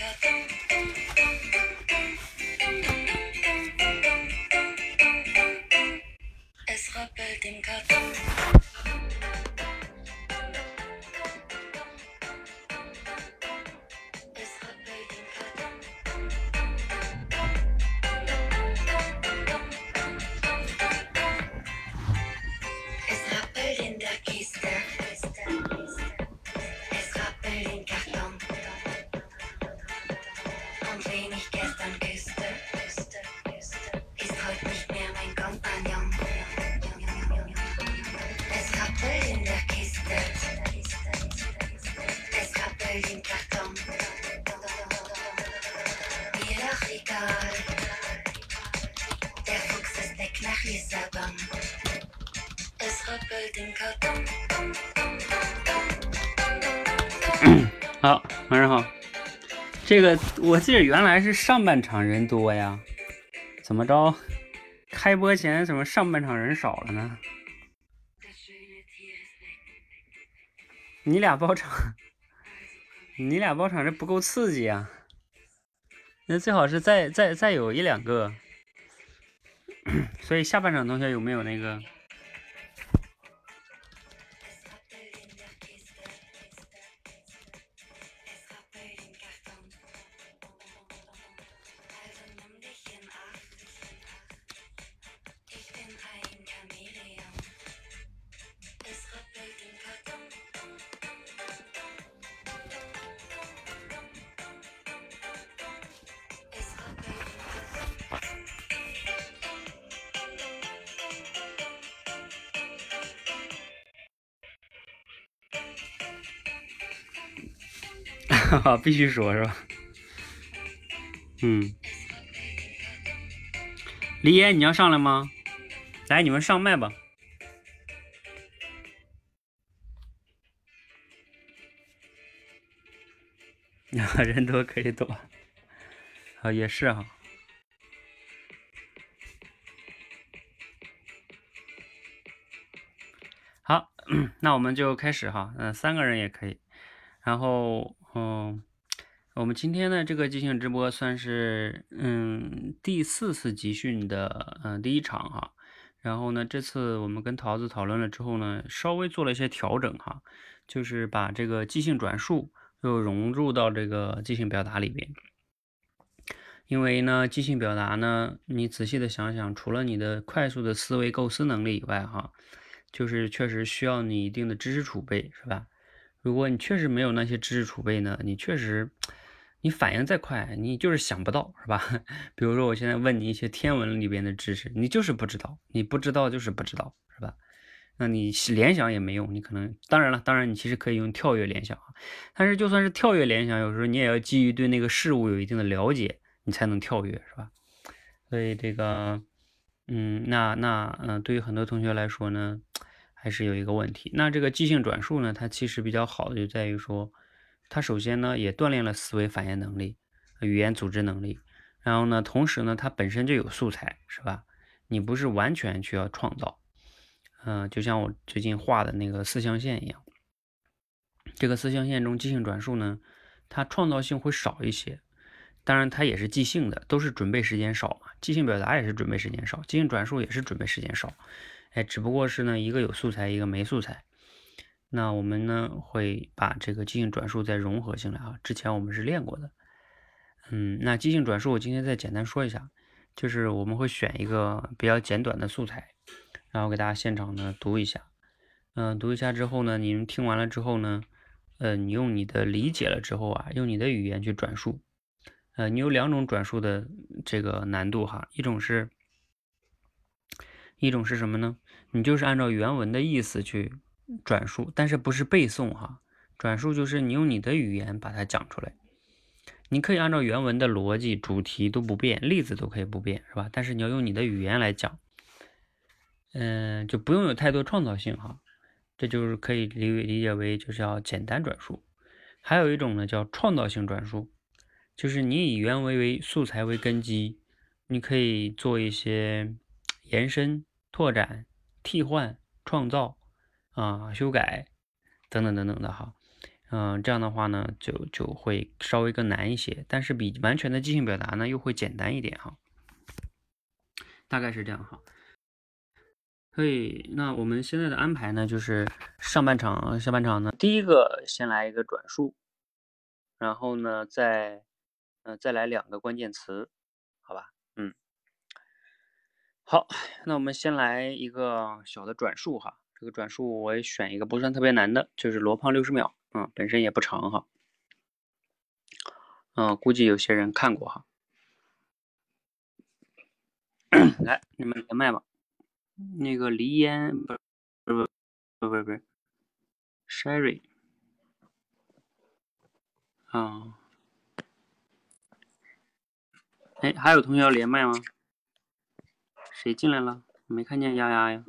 好，这个我记得原来是上半场人多呀，怎么着？开播前怎么上半场人少了呢？你俩包场，你俩包场这不够刺激啊！那最好是再再再有一两个。所以下半场同学有没有那个？哈哈，必须说是吧？嗯，李岩，你要上来吗？来，你们上麦吧。人多可以躲，啊，也是哈。好，那我们就开始哈。嗯，三个人也可以。然后。哦，我们今天的这个即兴直播算是嗯第四次集训的嗯第一场哈，然后呢这次我们跟桃子讨论了之后呢，稍微做了一些调整哈，就是把这个即兴转述又融入到这个即兴表达里边，因为呢即兴表达呢，你仔细的想想，除了你的快速的思维构思能力以外哈，就是确实需要你一定的知识储备是吧？如果你确实没有那些知识储备呢，你确实，你反应再快，你就是想不到，是吧？比如说我现在问你一些天文里边的知识，你就是不知道，你不知道就是不知道，是吧？那你联想也没用，你可能当然了，当然你其实可以用跳跃联想啊，但是就算是跳跃联想，有时候你也要基于对那个事物有一定的了解，你才能跳跃，是吧？所以这个，嗯，那那嗯，对于很多同学来说呢。还是有一个问题，那这个即兴转述呢，它其实比较好的就在于说，它首先呢也锻炼了思维反应能力、语言组织能力，然后呢，同时呢它本身就有素材，是吧？你不是完全需要创造，嗯，就像我最近画的那个四象限一样，这个四象限中即兴转述呢，它创造性会少一些，当然它也是即兴的，都是准备时间少嘛，即兴表达也是准备时间少，即兴转述也是准备时间少。哎，只不过是呢，一个有素材，一个没素材。那我们呢会把这个即兴转述再融合进来啊。之前我们是练过的。嗯，那即兴转述我今天再简单说一下，就是我们会选一个比较简短的素材，然后给大家现场呢读一下。嗯，读一下之后呢，你们听完了之后呢，呃，你用你的理解了之后啊，用你的语言去转述。呃，你有两种转述的这个难度哈，一种是。一种是什么呢？你就是按照原文的意思去转述，但是不是背诵哈？转述就是你用你的语言把它讲出来。你可以按照原文的逻辑、主题都不变，例子都可以不变，是吧？但是你要用你的语言来讲，嗯，就不用有太多创造性哈。这就是可以理理解为就是要简单转述。还有一种呢叫创造性转述，就是你以原文为素材为根基，你可以做一些延伸。拓展、替换、创造啊、修改等等等等的哈。嗯，这样的话呢，就就会稍微更难一些，但是比完全的即兴表达呢，又会简单一点哈。大概是这样哈。所以，那我们现在的安排呢，就是上半场、下半场呢，第一个先来一个转述，然后呢，再，呃，再来两个关键词，好，那我们先来一个小的转述哈。这个转述我也选一个不算特别难的，就是罗胖六十秒，嗯，本身也不长哈，嗯，估计有些人看过哈。来，你们连麦吧。那个黎烟不是不是不不不不，Sherry，啊，哎，还有同学要连麦吗？谁进来了？没看见丫丫呀。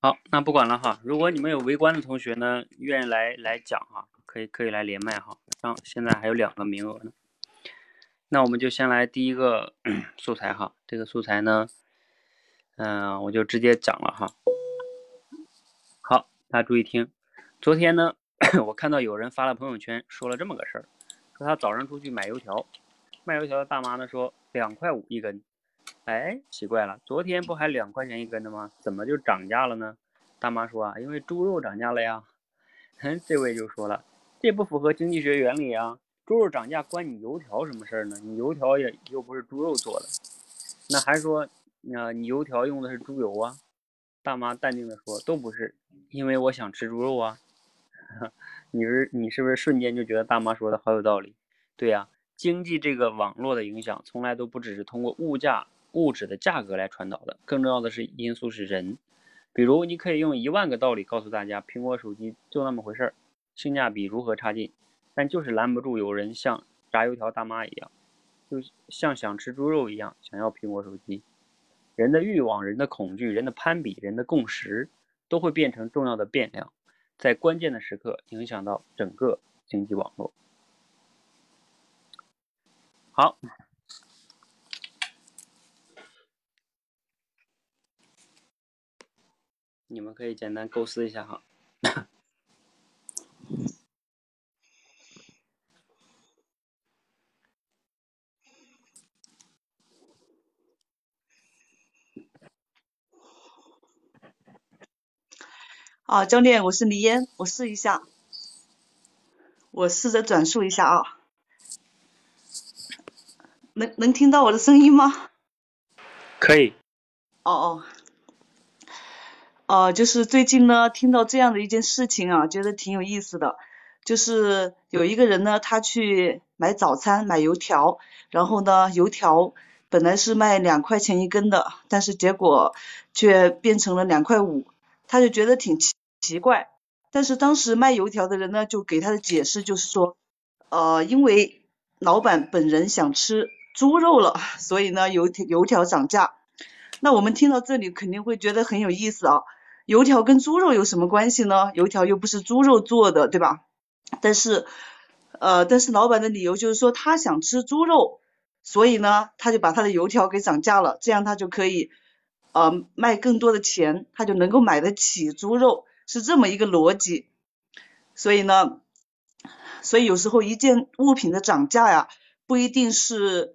好，那不管了哈。如果你们有围观的同学呢，愿意来来讲哈，可以可以来连麦哈。上现在还有两个名额呢。那我们就先来第一个 素材哈。这个素材呢，嗯，我就直接讲了哈。好，大家注意听。昨天呢，我看到有人发了朋友圈，说了这么个事儿，说他早上出去买油条，卖油条的大妈呢说两块五一根。哎，奇怪了，昨天不还两块钱一根的吗？怎么就涨价了呢？大妈说啊，因为猪肉涨价了呀。哼，这位就说了，这不符合经济学原理啊，猪肉涨价关你油条什么事儿呢？你油条也又不是猪肉做的。那还说，那你油条用的是猪油啊？大妈淡定的说，都不是，因为我想吃猪肉啊。你是你是不是瞬间就觉得大妈说的好有道理？对呀，经济这个网络的影响从来都不只是通过物价。物质的价格来传导的，更重要的是因素是人。比如，你可以用一万个道理告诉大家，苹果手机就那么回事儿，性价比如何差劲，但就是拦不住有人像炸油条大妈一样，就像想吃猪肉一样想要苹果手机。人的欲望、人的恐惧、人的攀比、人的共识，都会变成重要的变量，在关键的时刻影响到整个经济网络。好。你们可以简单构思一下哈。啊，教练，我是李嫣，我试一下，我试着转述一下啊，能能听到我的声音吗？可以。哦哦。哦，就是最近呢，听到这样的一件事情啊，觉得挺有意思的。就是有一个人呢，他去买早餐，买油条，然后呢，油条本来是卖两块钱一根的，但是结果却变成了两块五，他就觉得挺奇奇怪。但是当时卖油条的人呢，就给他的解释就是说，呃，因为老板本人想吃猪肉了，所以呢，油条油条涨价。那我们听到这里肯定会觉得很有意思啊。油条跟猪肉有什么关系呢？油条又不是猪肉做的，对吧？但是，呃，但是老板的理由就是说他想吃猪肉，所以呢，他就把他的油条给涨价了，这样他就可以呃卖更多的钱，他就能够买得起猪肉，是这么一个逻辑。所以呢，所以有时候一件物品的涨价呀，不一定是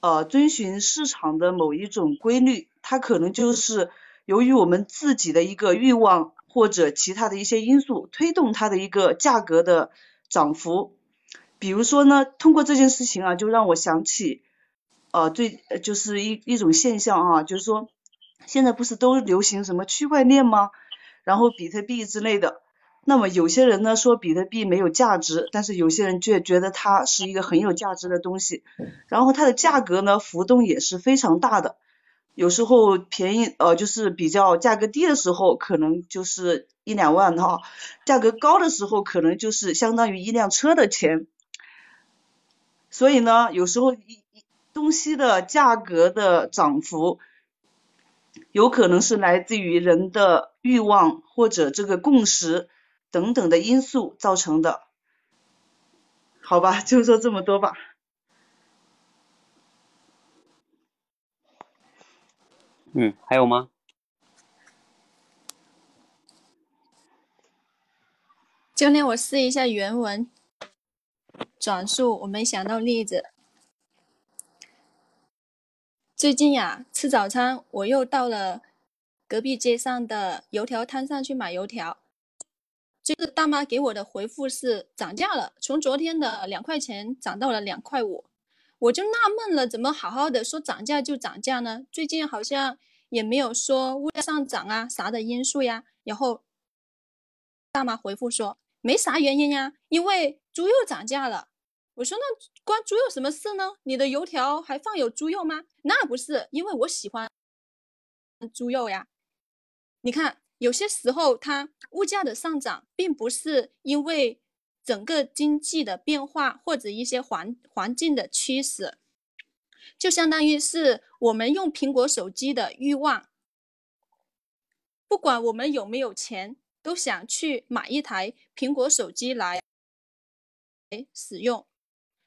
呃遵循市场的某一种规律，它可能就是。由于我们自己的一个欲望或者其他的一些因素推动它的一个价格的涨幅，比如说呢，通过这件事情啊，就让我想起，呃，最就是一一种现象啊，就是说现在不是都流行什么区块链吗？然后比特币之类的，那么有些人呢说比特币没有价值，但是有些人却觉得它是一个很有价值的东西，然后它的价格呢浮动也是非常大的。有时候便宜呃就是比较价格低的时候，可能就是一两万哈，价格高的时候可能就是相当于一辆车的钱。所以呢，有时候一一东西的价格的涨幅，有可能是来自于人的欲望或者这个共识等等的因素造成的。好吧就说这么多吧。嗯还有吗？教练我试一下原文转述我没想到例子。最近呀，吃早餐我又到了隔壁街上的油条摊上去买油条。这个大妈给我的回复是涨价了，从昨天的两块钱涨到了两块五。我就纳闷了，怎么好好的说涨价就涨价呢？最近好像也没有说物价上涨啊啥的因素呀。然后大妈回复说没啥原因呀，因为猪肉涨价了。我说那关猪肉什么事呢？你的油条还放有猪肉吗？那不是，因为我喜欢猪肉呀。你看，有些时候它物价的上涨，并不是因为。整个经济的变化或者一些环环境的趋势，就相当于是我们用苹果手机的欲望。不管我们有没有钱，都想去买一台苹果手机来使用。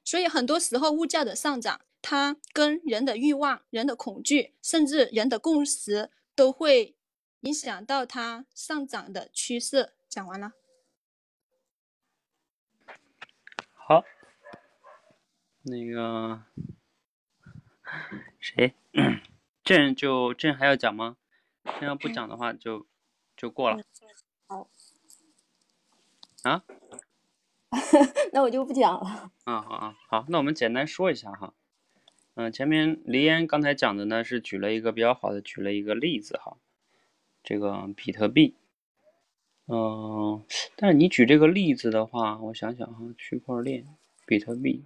所以很多时候物价的上涨，它跟人的欲望、人的恐惧，甚至人的共识，都会影响到它上涨的趋势。讲完了。好，那个谁，朕就朕还要讲吗？这要不讲的话，就就过了。好。啊？那我就不讲了。啊好啊好，那我们简单说一下哈。嗯，前面黎烟刚才讲的呢，是举了一个比较好的，举了一个例子哈。这个比特币。嗯，但是你举这个例子的话，我想想哈，区块链、比特币，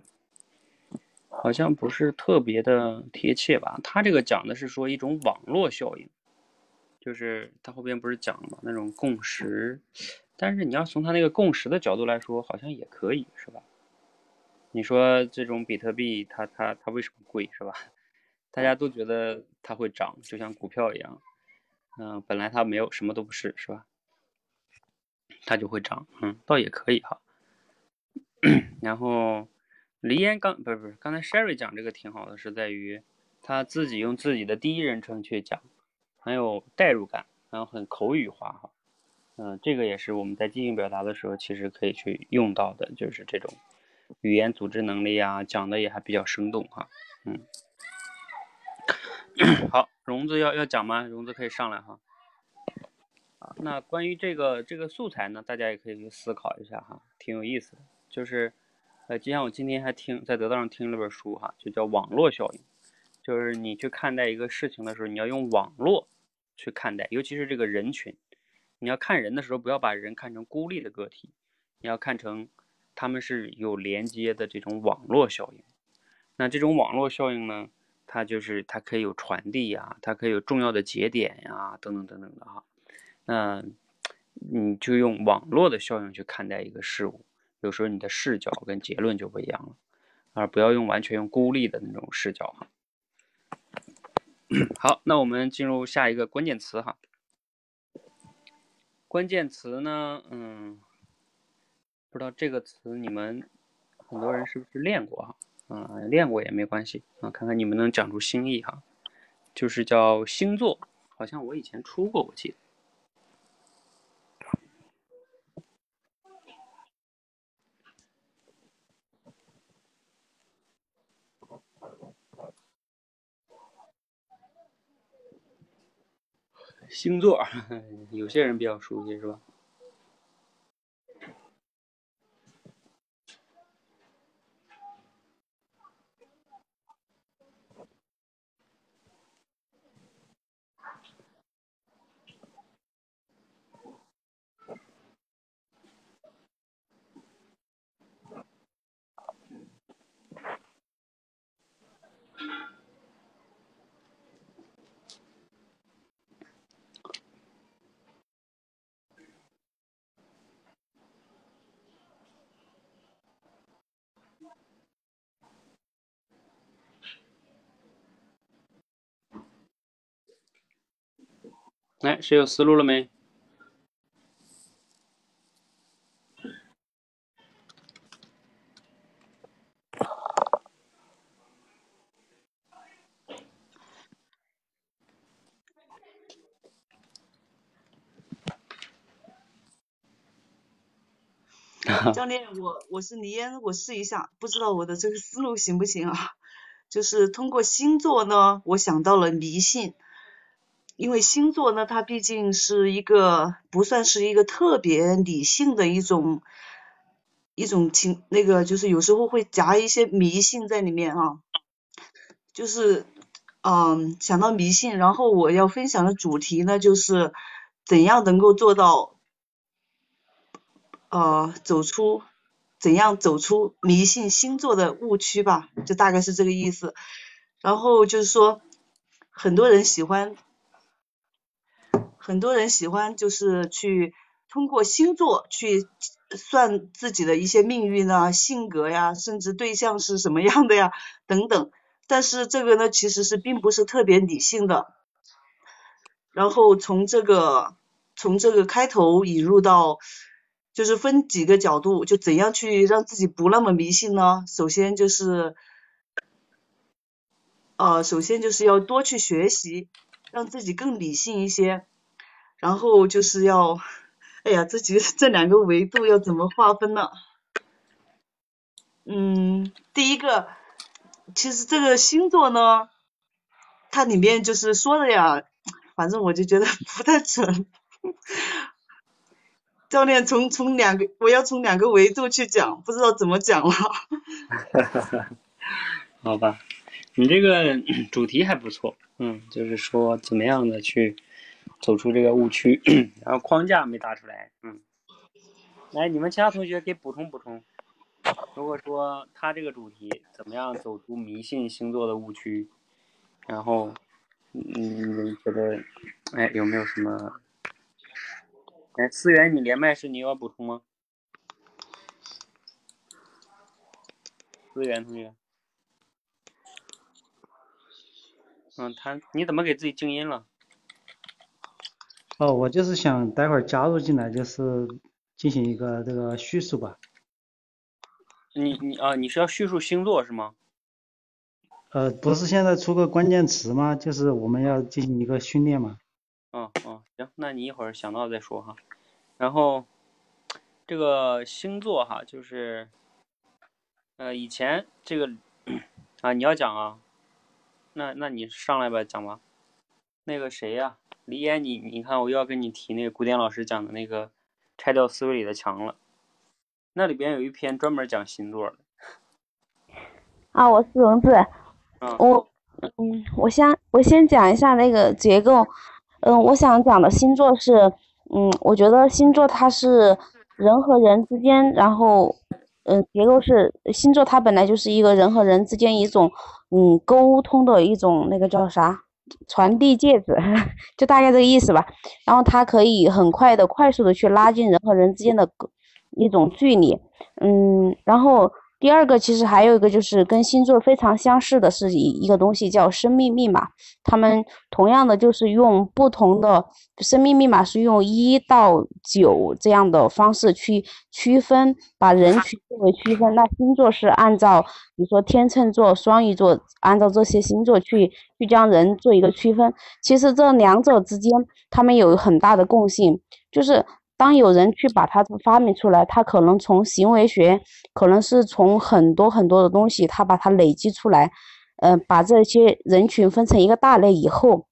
好像不是特别的贴切吧？他这个讲的是说一种网络效应，就是他后边不是讲了那种共识，但是你要从他那个共识的角度来说，好像也可以，是吧？你说这种比特币，它它它为什么贵，是吧？大家都觉得它会涨，就像股票一样，嗯，本来它没有什么都不是，是吧？它就会涨，嗯，倒也可以哈。然后，黎烟刚不是不是，刚才 Sherry 讲这个挺好的，是在于他自己用自己的第一人称去讲，很有代入感，然后很口语化哈。嗯，这个也是我们在进行表达的时候，其实可以去用到的，就是这种语言组织能力啊，讲的也还比较生动哈。嗯，好，荣子要要讲吗？荣子可以上来哈。啊，那关于这个这个素材呢，大家也可以去思考一下哈，挺有意思的。就是，呃，就像我今天还听在得到上听了本书哈，就叫网络效应。就是你去看待一个事情的时候，你要用网络去看待，尤其是这个人群。你要看人的时候，不要把人看成孤立的个体，你要看成他们是有连接的这种网络效应。那这种网络效应呢，它就是它可以有传递呀，它可以有重要的节点呀，等等等等的哈。那你就用网络的效应去看待一个事物，有时候你的视角跟结论就不一样了，而不要用完全用孤立的那种视角哈。好，那我们进入下一个关键词哈。关键词呢，嗯，不知道这个词你们很多人是不是练过哈？啊，练过也没关系啊，看看你们能讲出新意哈。就是叫星座，好像我以前出过，我记得。星座，有些人比较熟悉，是吧？谁有思路了没？教练，我我是倪烟，我试一下，不知道我的这个思路行不行啊？就是通过星座呢，我想到了迷信。因为星座呢，它毕竟是一个不算是一个特别理性的一种一种情，那个就是有时候会夹一些迷信在里面啊。就是嗯想到迷信，然后我要分享的主题呢，就是怎样能够做到呃走出。怎样走出迷信星座的误区吧，就大概是这个意思。然后就是说，很多人喜欢，很多人喜欢就是去通过星座去算自己的一些命运啊、性格呀，甚至对象是什么样的呀等等。但是这个呢，其实是并不是特别理性的。然后从这个从这个开头引入到。就是分几个角度，就怎样去让自己不那么迷信呢？首先就是，呃，首先就是要多去学习，让自己更理性一些。然后就是要，哎呀，这几 这两个维度要怎么划分呢？嗯，第一个，其实这个星座呢，它里面就是说的呀，反正我就觉得 不太准。教练从从两个，我要从两个维度去讲，不知道怎么讲了。好吧，你这个主题还不错，嗯，就是说怎么样的去走出这个误区，然后框架没搭出来，嗯。来，你们其他同学给补充补充。如果说他这个主题怎么样走出迷信星座的误区，然后你觉得，哎，有没有什么？哎，思源，你连麦是你要补充吗？思源同学，嗯，他你怎么给自己静音了？哦，我就是想待会儿加入进来，就是进行一个这个叙述吧。你你啊，你是要叙述星座是吗？呃，不是现在出个关键词吗？就是我们要进行一个训练嘛。哦哦，行，那你一会儿想到再说哈。然后这个星座哈，就是呃以前这个啊你要讲啊，那那你上来吧讲吧。那个谁呀，李岩，你你看我又要跟你提那个古典老师讲的那个拆掉思维里的墙了，那里边有一篇专门讲星座的。啊，我是荣子，我嗯，我先我先讲一下那个结构，嗯，我想讲的星座是。嗯，我觉得星座它是人和人之间，然后，嗯，结构是星座它本来就是一个人和人之间一种，嗯，沟通的一种那个叫啥，传递戒指，就大概这个意思吧。然后它可以很快的、快速的去拉近人和人之间的一种距离，嗯，然后。第二个其实还有一个就是跟星座非常相似的是一一个东西叫生命密码，他们同样的就是用不同的生命密码是用一到九这样的方式去区分，把人群作为区分。那星座是按照比如说天秤座、双鱼座，按照这些星座去去将人做一个区分。其实这两者之间他们有很大的共性，就是。当有人去把它发明出来，他可能从行为学，可能是从很多很多的东西，他把它累积出来，呃，把这些人群分成一个大类以后。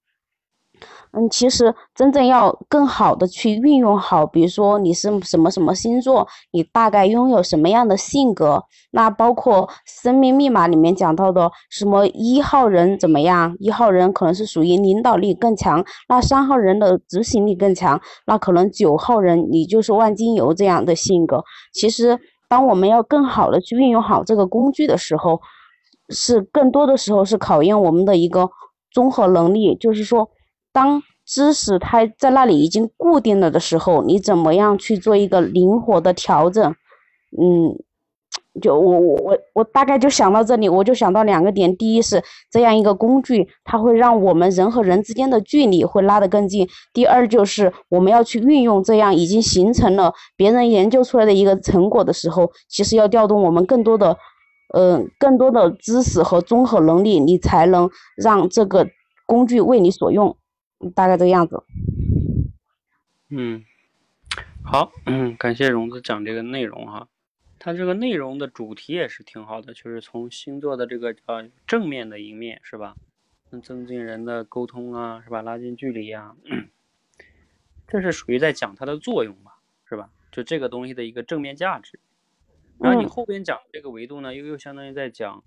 嗯，其实真正要更好的去运用好，比如说你是什么什么星座，你大概拥有什么样的性格，那包括生命密码里面讲到的什么一号人怎么样，一号人可能是属于领导力更强，那三号人的执行力更强，那可能九号人你就是万金油这样的性格。其实，当我们要更好的去运用好这个工具的时候，是更多的时候是考验我们的一个综合能力，就是说。当知识它在那里已经固定了的时候，你怎么样去做一个灵活的调整？嗯，就我我我我大概就想到这里，我就想到两个点：第一是这样一个工具，它会让我们人和人之间的距离会拉得更近；第二就是我们要去运用这样已经形成了别人研究出来的一个成果的时候，其实要调动我们更多的，嗯，更多的知识和综合能力，你才能让这个工具为你所用。大概这个样子。嗯，好，嗯，感谢荣子讲这个内容哈。它这个内容的主题也是挺好的，就是从星座的这个呃正面的一面是吧？能增进人的沟通啊，是吧？拉近距离啊，这是属于在讲它的作用吧，是吧？就这个东西的一个正面价值。然后你后边讲这个维度呢，又又相当于在讲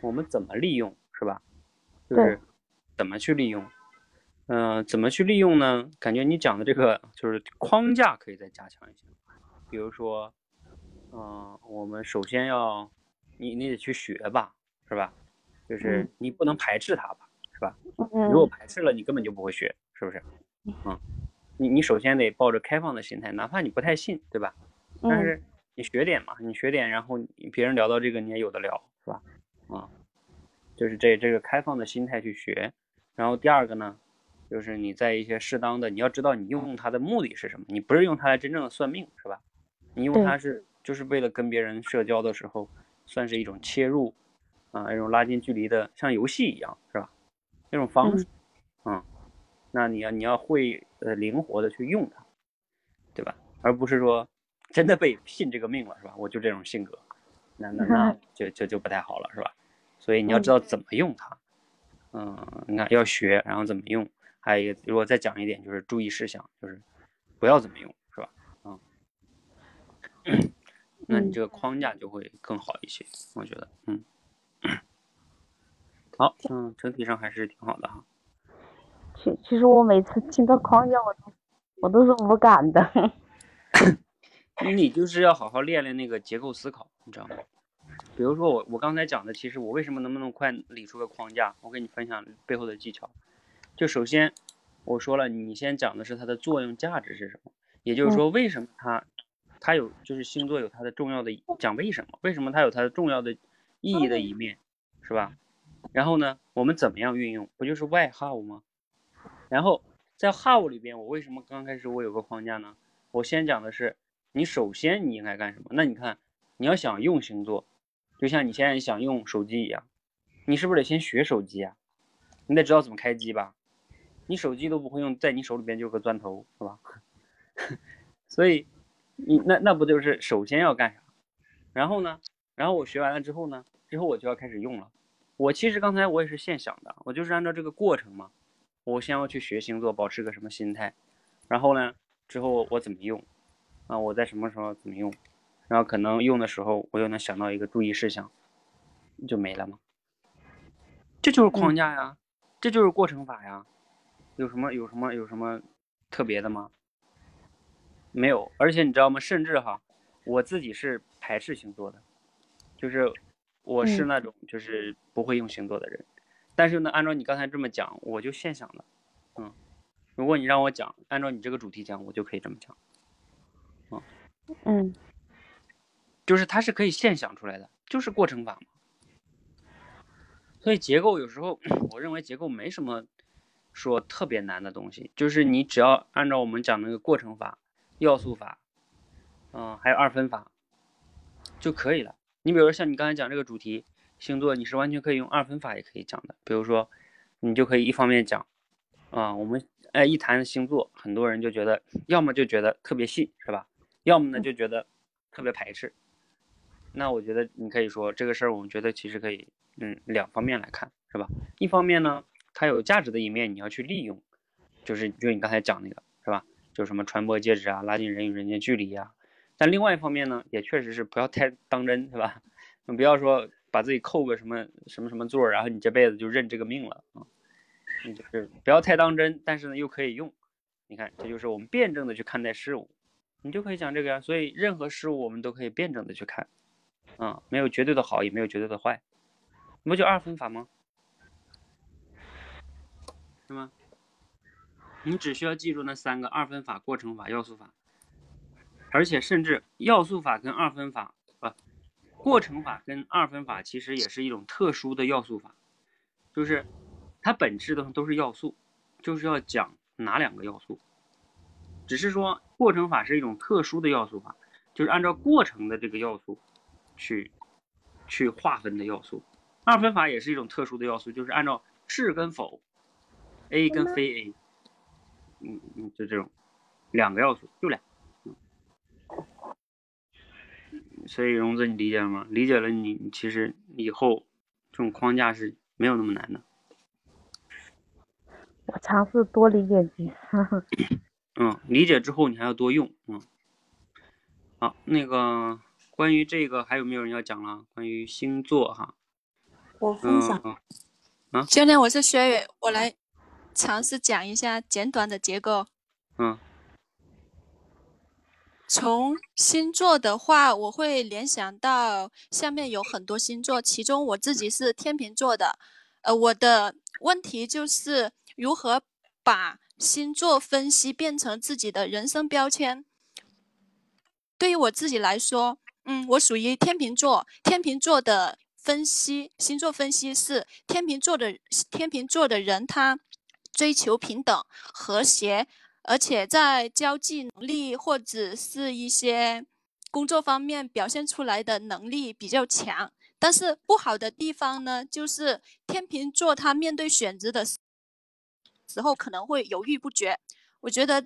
我们怎么利用，是吧？就是怎么去利用。嗯，怎么去利用呢？感觉你讲的这个就是框架可以再加强一些，比如说，嗯，我们首先要你你得去学吧，是吧？就是你不能排斥它吧，是吧？如果排斥了，你根本就不会学，是不是？嗯，你你首先得抱着开放的心态，哪怕你不太信，对吧？但是你学点嘛，你学点，然后别人聊到这个你也有的聊，是吧？啊，就是这这个开放的心态去学。然后第二个呢？就是你在一些适当的，你要知道你用它的目的是什么，你不是用它来真正的算命，是吧？你用它是就是为了跟别人社交的时候，算是一种切入，啊，一种拉近距离的，像游戏一样，是吧？那种方式，嗯，那你要你要会呃灵活的去用它，对吧？而不是说真的被信这个命了，是吧？我就这种性格，那那那 就就就不太好了，是吧？所以你要知道怎么用它，嗯，你看要学，然后怎么用。还有一个，如果再讲一点，就是注意事项，就是不要怎么用，是吧？嗯，那你这个框架就会更好一些，我觉得，嗯，好，嗯，整体上还是挺好的哈。其其实我每次听到框架，我都我都是无感的。你就是要好好练练那个结构思考，你知道吗？比如说我我刚才讲的，其实我为什么能不能快理出个框架？我给你分享背后的技巧。就首先，我说了，你先讲的是它的作用价值是什么，也就是说，为什么它，它有就是星座有它的重要的讲为什么，为什么它有它的重要的意义的一面，是吧？然后呢，我们怎么样运用，不就是 why how 吗？然后在 how 里边，我为什么刚开始我有个框架呢？我先讲的是，你首先你应该干什么？那你看，你要想用星座，就像你现在想用手机一样，你是不是得先学手机啊？你得知道怎么开机吧？你手机都不会用，在你手里边就有个钻头，是吧？所以你那那不就是首先要干啥？然后呢？然后我学完了之后呢？之后我就要开始用了。我其实刚才我也是现想的，我就是按照这个过程嘛。我先要去学星座，保持个什么心态？然后呢？之后我怎么用？啊，我在什么时候怎么用？然后可能用的时候我又能想到一个注意事项，就没了吗？这就是框架呀，这就是过程法呀。有什么有什么有什么特别的吗？没有，而且你知道吗？甚至哈，我自己是排斥星座的，就是我是那种就是不会用星座的人。但是呢，按照你刚才这么讲，我就现想了，嗯，如果你让我讲，按照你这个主题讲，我就可以这么讲，嗯嗯，就是它是可以现想出来的，就是过程法嘛。所以结构有时候，我认为结构没什么。说特别难的东西，就是你只要按照我们讲那个过程法、要素法，嗯，还有二分法就可以了。你比如说像你刚才讲这个主题星座，你是完全可以用二分法也可以讲的。比如说，你就可以一方面讲，啊，我们哎一谈星座，很多人就觉得要么就觉得特别信，是吧？要么呢就觉得特别排斥。那我觉得你可以说这个事儿，我们觉得其实可以，嗯，两方面来看，是吧？一方面呢。它有价值的一面，你要去利用，就是就你刚才讲那个是吧？就什么传播介质啊，拉近人与人间距离呀。但另外一方面呢，也确实是不要太当真，是吧？你不要说把自己扣个什么什么什么座，然后你这辈子就认这个命了啊。你就是不要太当真，但是呢又可以用。你看，这就是我们辩证的去看待事物，你就可以讲这个呀。所以任何事物我们都可以辩证的去看，啊，没有绝对的好，也没有绝对的坏，不就二分法吗？是吗？你只需要记住那三个二分法、过程法、要素法，而且甚至要素法跟二分法不，过程法跟二分法其实也是一种特殊的要素法，就是它本质的都是要素，就是要讲哪两个要素，只是说过程法是一种特殊的要素法，就是按照过程的这个要素去去划分的要素，二分法也是一种特殊的要素，就是按照是跟否。A 跟非 A，嗯嗯，就这种两个要素，就俩，所以荣子你理解了吗？理解了你，你其实以后这种框架是没有那么难的。我尝试多理解几次。嗯，理解之后你还要多用。嗯，好，那个关于这个还有没有人要讲了？关于星座哈，我分享。啊，教练，我是薛宇，我来尝试讲一下简短的结构。嗯。从星座的话，我会联想到下面有很多星座，其中我自己是天秤座的。呃，我的问题就是如何把星座分析变成自己的人生标签。对于我自己来说，嗯，我属于天秤座。天秤座的分析，星座分析是天秤座的天秤座的人，他追求平等、和谐。而且在交际能力或者是一些工作方面表现出来的能力比较强，但是不好的地方呢，就是天秤座他面对选择的时候可能会犹豫不决。我觉得，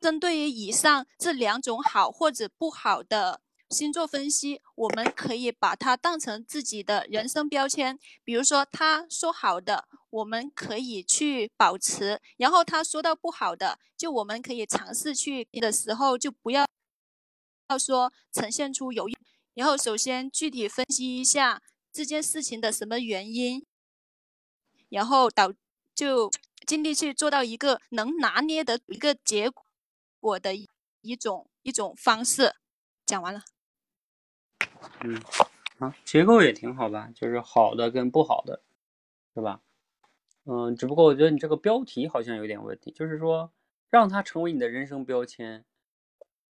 针对于以上这两种好或者不好的。星座分析，我们可以把它当成自己的人生标签。比如说，他说好的，我们可以去保持；然后他说到不好的，就我们可以尝试去的时候，就不要要说呈现出犹豫。然后，首先具体分析一下这件事情的什么原因，然后导就尽力去做到一个能拿捏的一个结果的一种一种方式。讲完了。嗯，啊，结构也挺好吧，就是好的跟不好的，是吧？嗯，只不过我觉得你这个标题好像有点问题，就是说让它成为你的人生标签。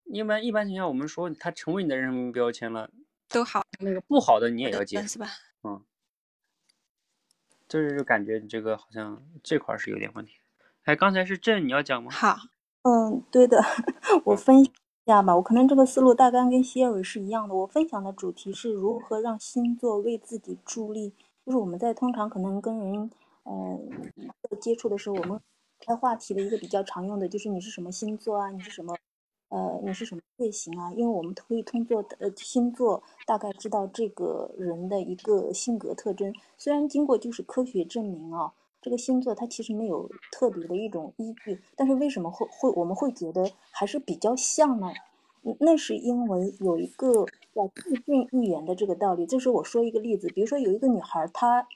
一般一般情况下，我们说它成为你的人生标签了，都好，那个不好的你也要接，是吧？嗯，就是就感觉你这个好像这块是有点问题。哎，刚才是朕你要讲吗？好，嗯，对的，我分。下吧，我可能这个思路大概跟谢伟是一样的。我分享的主题是如何让星座为自己助力。就是我们在通常可能跟人，呃，接触的时候，我们开话题的一个比较常用的就是你是什么星座啊？你是什么，呃，你是什么类型啊？因为我们可以通过呃星座大概知道这个人的一个性格特征。虽然经过就是科学证明啊。这个星座它其实没有特别的一种依据，但是为什么会会我们会觉得还是比较像呢？那是因为有一个叫自信预言的这个道理。就是我说一个例子，比如说有一个女孩，她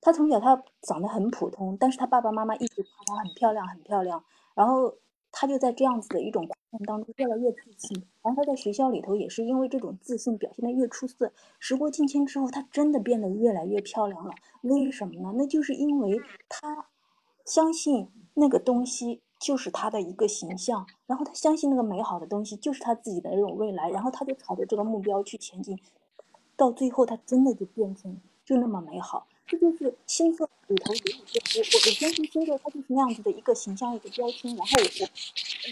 她从小她长得很普通，但是她爸爸妈妈一直夸她很漂亮很漂亮，然后。他就在这样子的一种过程当中越来越自信，然后他在学校里头也是因为这种自信表现的越出色。时过境迁之后，他真的变得越来越漂亮了。为什么呢？那就是因为他相信那个东西就是他的一个形象，然后他相信那个美好的东西就是他自己的那种未来，然后他就朝着这个目标去前进，到最后他真的就变成就那么美好。这就是星座里头，我我我我相信星座它就是那样子的一个形象一个标签，然后我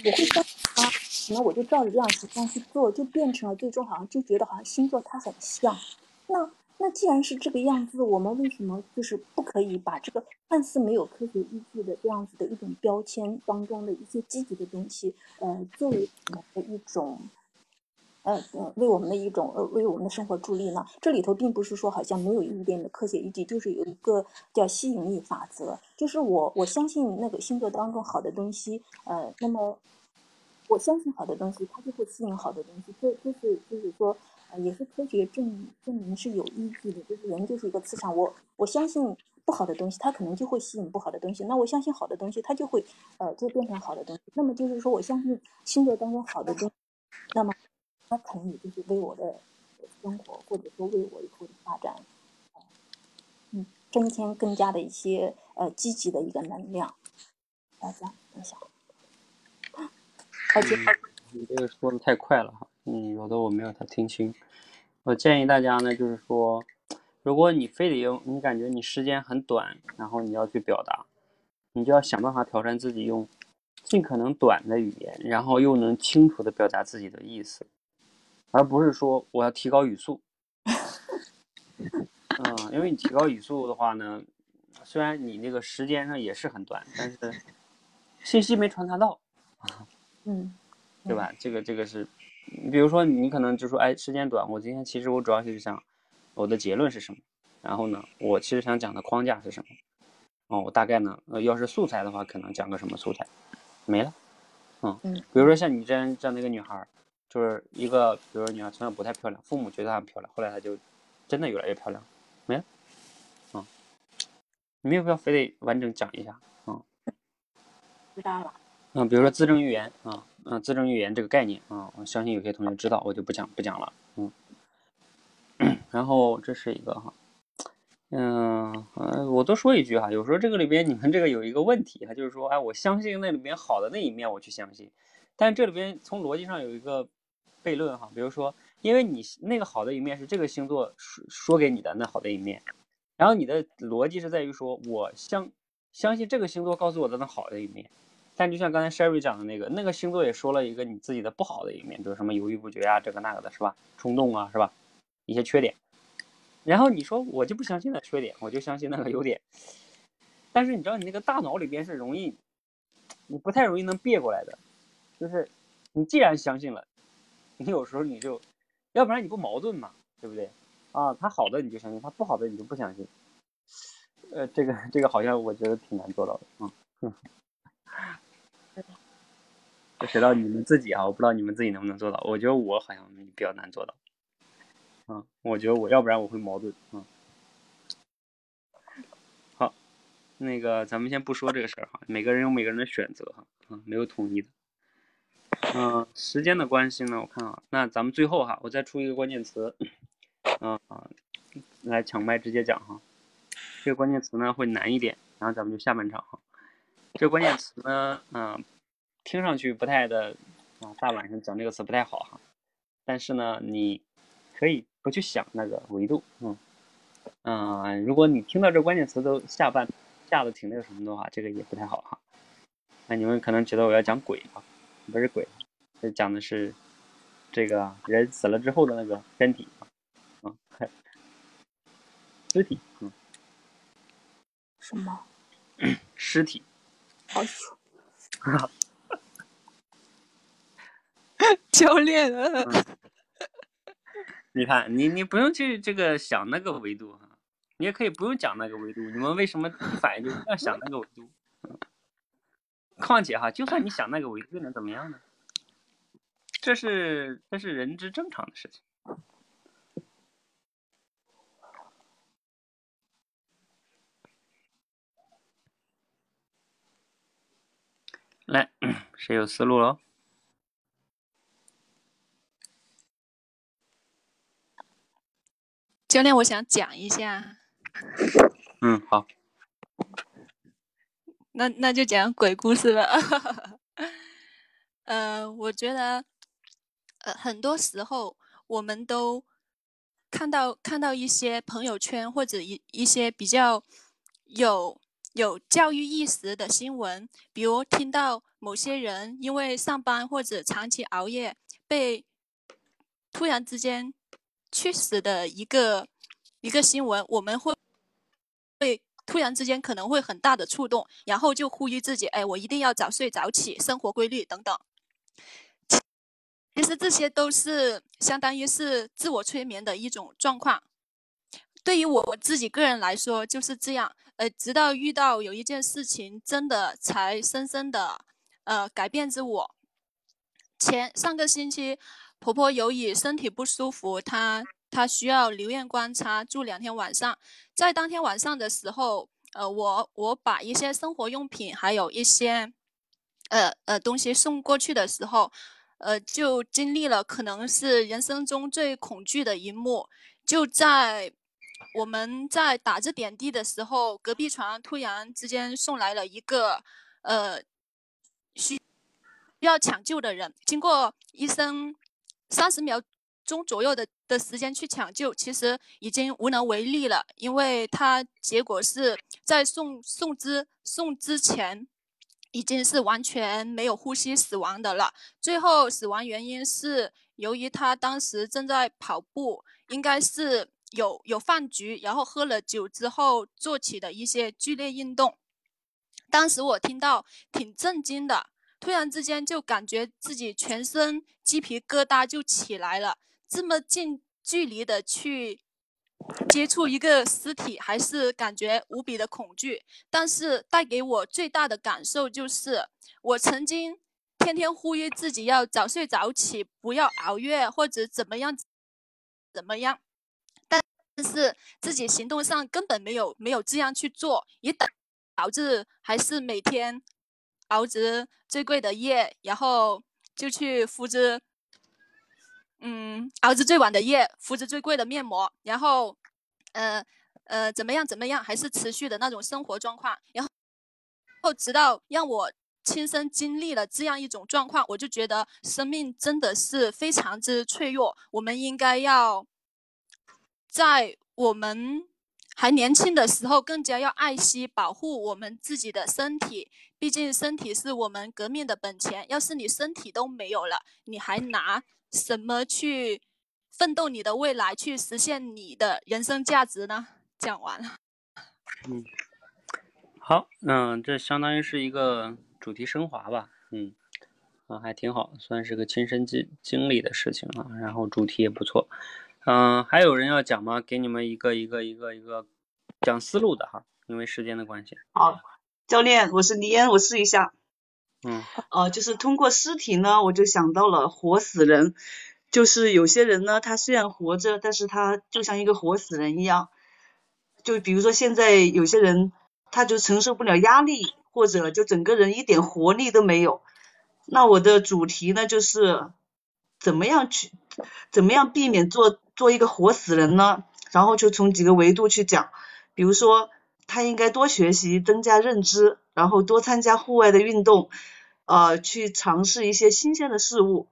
我会相信它，可能我就照着这样形象去做，就变成了最终好像就觉得好像星座它很像。那那既然是这个样子，我们为什么就是不可以把这个看似没有科学依据的这样子的一种标签当中的一些积极的东西，呃，作为我们的一种。呃，为我们的一种呃，为我们的生活助力呢。这里头并不是说好像没有一点的科学依据，就是有一个叫吸引力法则，就是我我相信那个星座当中好的东西，呃，那么我相信好的东西，它就会吸引好的东西。这这是就是说，呃，也是科学证证明是有依据的，就是人就是一个磁场。我我相信不好的东西，它可能就会吸引不好的东西。那我相信好的东西，它就会呃就变成好的东西。那么就是说我相信星座当中好的东，那么。他可能也就是为我的生活，或者说为我以后的发展，嗯，增添更加的一些呃积极的一个能量。大家分享。好，接。你这个说的太快了哈，嗯，有的我没有太听清。我建议大家呢，就是说，如果你非得用，你感觉你时间很短，然后你要去表达，你就要想办法挑战自己，用尽可能短的语言，然后又能清楚的表达自己的意思。而不是说我要提高语速，嗯，因为你提高语速的话呢，虽然你那个时间上也是很短，但是信息没传达到，嗯，对吧？这个这个是你比如说你可能就说，哎，时间短，我今天其实我主要就是想我的结论是什么，然后呢，我其实想讲的框架是什么，哦，我大概呢，呃，要是素材的话，可能讲个什么素材，没了，嗯，嗯比如说像你这样这样的一个女孩儿，就是一个，比如说女孩从小不太漂亮，父母觉得她很漂亮，后来她就真的越来越漂亮，没了，啊、你没有必要非得完整讲一下，啊、知道了。嗯，比如说自证预言啊，嗯，自证预言这个概念啊，我相信有些同学知道，我就不讲不讲了，嗯。然后这是一个哈，嗯呃，我多说一句哈，有时候这个里边你们这个有一个问题哈，就是说，哎，我相信那里面好的那一面，我去相信，但这里边从逻辑上有一个悖论哈，比如说，因为你那个好的一面是这个星座说说给你的那好的一面，然后你的逻辑是在于说我相相信这个星座告诉我的那好的一面。但就像刚才 Sherry 讲的那个，那个星座也说了一个你自己的不好的一面，比如什么犹豫不决啊，这个那个的，是吧？冲动啊，是吧？一些缺点。然后你说我就不相信那缺点，我就相信那个优点。但是你知道，你那个大脑里边是容易，你不太容易能别过来的。就是你既然相信了，你有时候你就，要不然你不矛盾嘛，对不对？啊，他好的你就相信，他不好的你就不相信。呃，这个这个好像我觉得挺难做到的啊。嗯这谁知道你们自己啊？我不知道你们自己能不能做到。我觉得我好像比较难做到。嗯，我觉得我要不然我会矛盾。嗯，好，那个咱们先不说这个事儿哈，每个人有每个人的选择哈，啊，没有统一的。嗯、时间的关系呢，我看啊，那咱们最后哈，我再出一个关键词，啊、啊，来抢麦直接讲哈。这个关键词呢会难一点，然后咱们就下半场哈。这个关键词呢，嗯、听上去不太的啊，大晚上讲这个词不太好哈。但是呢，你可以不去想那个维度，嗯嗯、如果你听到这关键词都下半下的挺那个什么的话，这个也不太好哈。那你们可能觉得我要讲鬼啊，不是鬼，这讲的是这个人死了之后的那个身体啊，啊，尸体，嗯，什么？尸体。哎呦，教练啊，你看，你你不用去这个想那个维度哈，你也可以不用讲那个维度。你们为什么一反应就要想那个维度？嗯况且哈，就算你想那个维度，又能怎么样呢？这是这是人之正常的事情。来，谁有思路喽？教练，我想讲一下，嗯，好，那那就讲鬼故事吧。呃，我觉得，很多时候我们都看到看到一些朋友圈或者一一些比较有有教育意识的新闻，比如听到某些人因为上班或者长期熬夜被突然之间去死的一个一个新闻，我们会会突然之间可能会很大的触动，然后就呼吁自己，哎，我一定要早睡早起，生活规律等等。其实这些都是相当于是自我催眠的一种状况。对于我我自己个人来说就是这样，呃，直到遇到有一件事情，真的才深深的呃改变着我。前上个星期，婆婆由于身体不舒服，她她需要留院观察，住两天晚上。在当天晚上的时候，呃，我我把一些生活用品还有一些呃呃东西送过去的时候，呃，就经历了可能是人生中最恐惧的一幕，就在我们在打着点滴的时候，隔壁床突然之间送来了一个呃需要抢救的人，经过医生三十秒钟左右的的时间去抢救，其实已经无能为力了，因为他结果是在送送之送之前。已经是完全没有呼吸死亡的了。最后死亡原因是由于他当时正在跑步，应该是有有饭局，然后喝了酒之后做起的一些剧烈运动。当时我听到挺震惊的，突然之间就感觉自己全身鸡皮疙瘩就起来了。这么近距离的去接触一个尸体，还是感觉无比的恐惧。但是带给我最大的感受就是，我曾经天天呼吁自己要早睡早起，不要熬夜或者怎么样怎么样，但是自己行动上根本没有没有这样去做，也导致还是每天熬着最贵的夜，然后就去敷着。嗯，熬着最晚的夜，敷着最贵的面膜，然后，呃呃，怎么样怎么样，还是持续的那种生活状况，然后，后直到让我亲身经历了这样一种状况，我就觉得生命真的是非常之脆弱，我们应该要在我们还年轻的时候，更加要爱惜保护我们自己的身体，毕竟身体是我们革命的本钱，要是你身体都没有了，你还拿。什么去奋斗你的未来，去实现你的人生价值呢？讲完了。嗯，好，嗯，这相当于是一个主题升华吧。嗯，啊，还挺好，算是个亲身经经历的事情啊。然后主题也不错。嗯，还有人要讲吗？给你们一个一个一个一个讲思路的哈，因为时间的关系。好，教练，我是李嫣，我试一下。嗯，呃，就是通过尸体呢，我就想到了活死人，就是有些人呢，他虽然活着，但是他就像一个活死人一样。就比如说现在有些人，他就承受不了压力，或者就整个人一点活力都没有。那我的主题呢，就是怎么样去，怎么样避免做做一个活死人呢？然后就从几个维度去讲，比如说。他应该多学习，增加认知，然后多参加户外的运动，呃，去尝试一些新鲜的事物，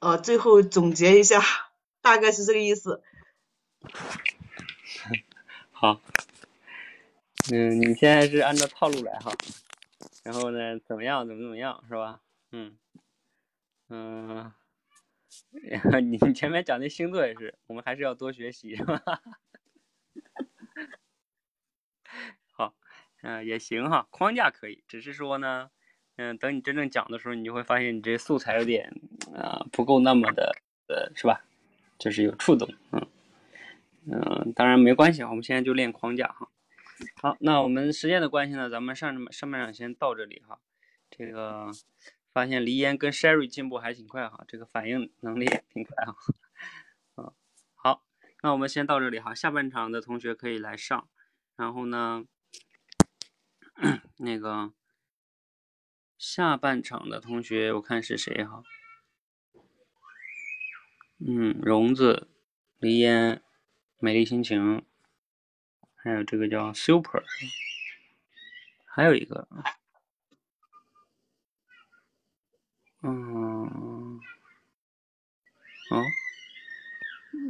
呃，最后总结一下，大概是这个意思。好，嗯，你现在是按照套路来哈，然后呢，怎么样，怎么怎么样，是吧？嗯，嗯，然 后你前面讲的星座也是，我们还是要多学习，是吧？嗯，也行哈，框架可以，只是说呢，嗯，等你真正讲的时候，你就会发现你这素材有点啊不够那么的呃，是吧？就是有触动，嗯嗯，当然没关系，我们现在就练框架哈。好，那我们时间的关系呢，咱们上上半场先到这里哈。这个发现黎烟跟 Sherry 进步还挺快哈，这个反应能力挺快哈。嗯，好，那我们先到这里哈，下半场的同学可以来上，然后呢。那个下半场的同学，我看是谁哈？嗯，荣子、黎烟、美丽心情，还有这个叫 Super，还有一个，嗯，哦，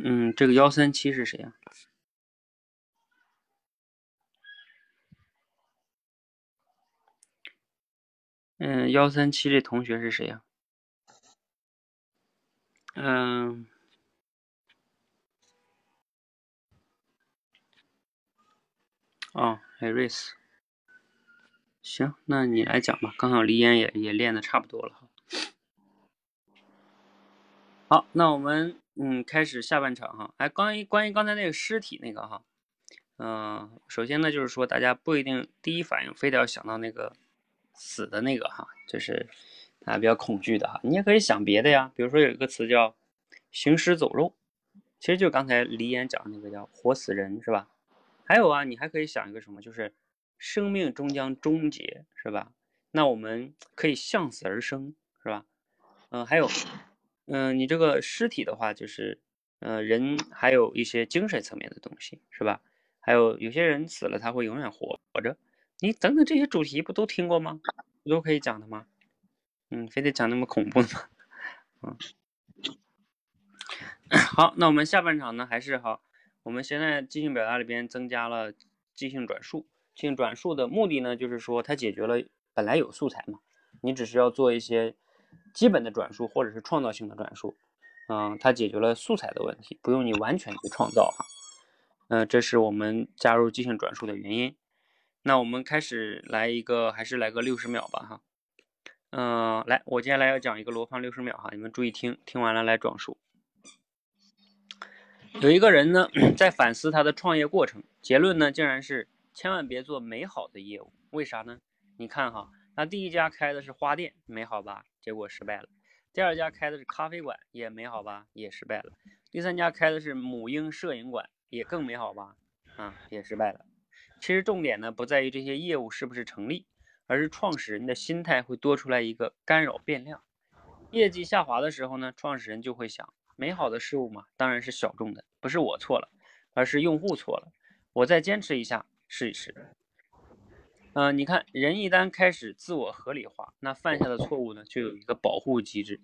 嗯，这个幺三七是谁呀？嗯，幺三七这同学是谁呀？嗯，哦，海瑞斯，行，那你来讲吧。刚好黎烟也也练的差不多了哈。好，那我们嗯开始下半场哈。哎，关于关于刚才那个尸体那个哈，嗯，首先呢就是说大家不一定第一反应非得要想到那个。死的那个哈，就是大家比较恐惧的哈。你也可以想别的呀，比如说有一个词叫“行尸走肉”，其实就刚才李岩讲那个叫“活死人”，是吧？还有啊，你还可以想一个什么，就是生命终将终结，是吧？那我们可以向死而生，是吧？嗯，还有，嗯，你这个尸体的话，就是呃，人还有一些精神层面的东西，是吧？还有有些人死了，他会永远活着。你等等这些主题不都听过吗？不都可以讲的吗？嗯，非得讲那么恐怖的吗？嗯，好，那我们下半场呢，还是哈，我们现在即兴表达里边增加了即兴转述。即兴转述的目的呢，就是说它解决了本来有素材嘛，你只是要做一些基本的转述或者是创造性的转述，嗯，它解决了素材的问题，不用你完全去创造哈。嗯，这是我们加入即兴转述的原因。那我们开始来一个，还是来个六十秒吧，哈。嗯，来，我接下来要讲一个罗胖六十秒哈，你们注意听，听完了来转述。有一个人呢，在反思他的创业过程，结论呢，竟然是千万别做美好的业务。为啥呢？你看哈，他第一家开的是花店，美好吧？结果失败了。第二家开的是咖啡馆，也美好吧？也失败了。第三家开的是母婴摄影馆，也更美好吧？啊，也失败了。其实重点呢，不在于这些业务是不是成立，而是创始人的心态会多出来一个干扰变量。业绩下滑的时候呢，创始人就会想：美好的事物嘛，当然是小众的，不是我错了，而是用户错了。我再坚持一下，试一试。嗯，你看，人一旦开始自我合理化，那犯下的错误呢，就有一个保护机制。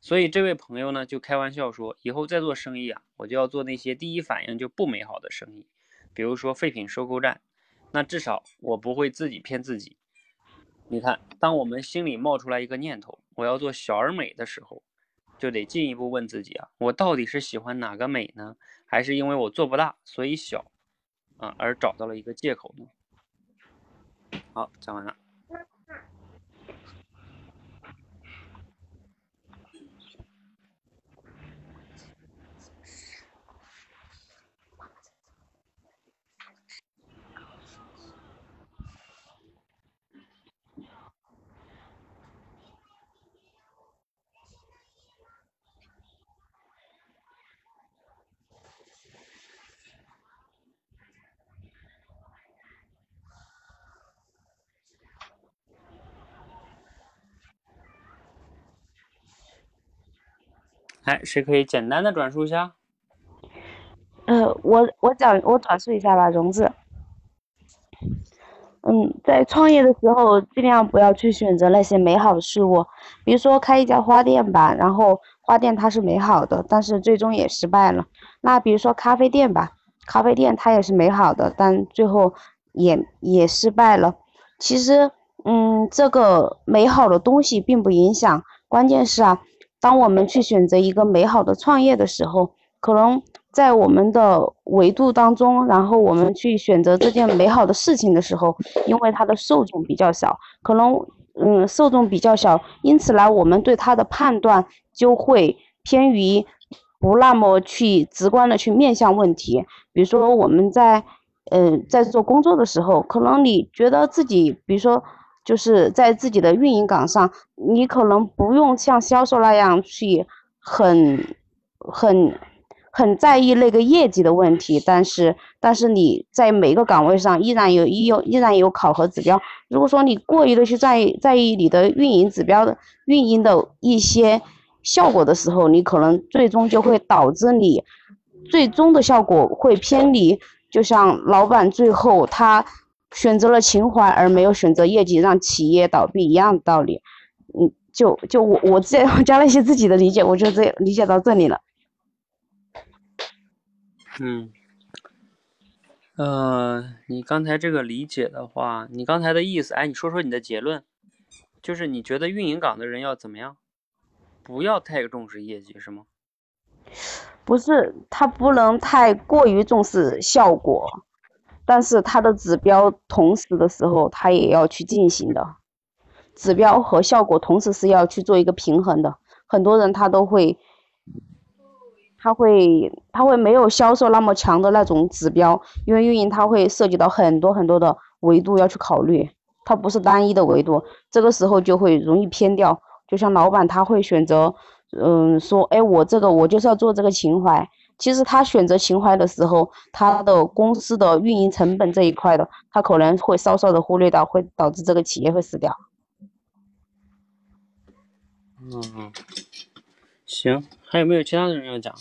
所以这位朋友呢，就开玩笑说，以后再做生意啊，我就要做那些第一反应就不美好的生意，比如说废品收购站。那至少我不会自己骗自己。你看，当我们心里冒出来一个念头，我要做小而美的时候，就得进一步问自己啊，我到底是喜欢哪个美呢？还是因为我做不大，所以小啊，而找到了一个借口呢？好，讲完了。来，谁可以简单的转述一下？呃，我我讲我转述一下吧，荣子。嗯，在创业的时候，尽量不要去选择那些美好的事物，比如说开一家花店吧，然后花店它是美好的，但是最终也失败了。那比如说咖啡店吧，咖啡店它也是美好的，但最后也也失败了。其实，嗯，这个美好的东西并不影响，关键是啊。当我们去选择一个美好的创业的时候，可能在我们的维度当中，然后我们去选择这件美好的事情的时候，因为它的受众比较小，可能嗯受众比较小，因此呢，我们对它的判断就会偏于不那么去直观的去面向问题。比如说我们在嗯在做工作的时候，可能你觉得自己，比如说。就是在自己的运营岗上，你可能不用像销售那样去很、很、很在意那个业绩的问题，但是，但是你在每个岗位上依然有依有依然有考核指标。如果说你过于的去在意在意你的运营指标的运营的一些效果的时候，你可能最终就会导致你最终的效果会偏离。就像老板最后他。选择了情怀而没有选择业绩，让企业倒闭一样的道理。嗯，就就我我这 加了一些自己的理解，我就这理解到这里了。嗯，呃，你刚才这个理解的话，你刚才的意思，哎，你说说你的结论，就是你觉得运营岗的人要怎么样？不要太重视业绩，是吗？不是，他不能太过于重视效果。但是它的指标同时的时候，它也要去进行的，指标和效果同时是要去做一个平衡的。很多人他都会，他会他会没有销售那么强的那种指标，因为运营它会涉及到很多很多的维度要去考虑，它不是单一的维度，这个时候就会容易偏掉。就像老板他会选择，嗯，说，哎，我这个我就是要做这个情怀。其实他选择情怀的时候，他的公司的运营成本这一块的，他可能会稍稍的忽略到，会导致这个企业会死掉。嗯，行，还有没有其他的人要讲？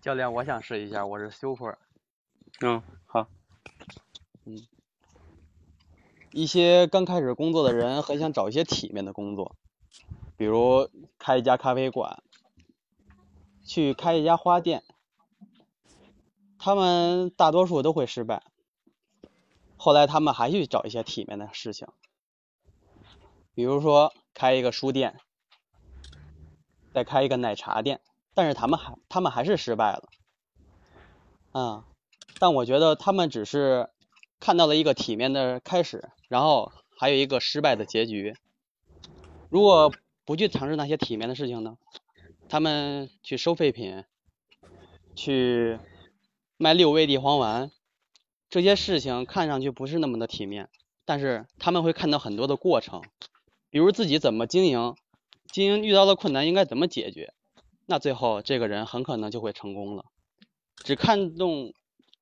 教练，我想试一下，我是 super。嗯，好。嗯，一些刚开始工作的人很想找一些体面的工作。比如开一家咖啡馆，去开一家花店，他们大多数都会失败。后来他们还去找一些体面的事情，比如说开一个书店，再开一个奶茶店，但是他们还他们还是失败了。嗯，但我觉得他们只是看到了一个体面的开始，然后还有一个失败的结局。如果不去尝试那些体面的事情呢？他们去收废品，去卖六味地黄丸，这些事情看上去不是那么的体面，但是他们会看到很多的过程，比如自己怎么经营，经营遇到的困难应该怎么解决，那最后这个人很可能就会成功了。只看重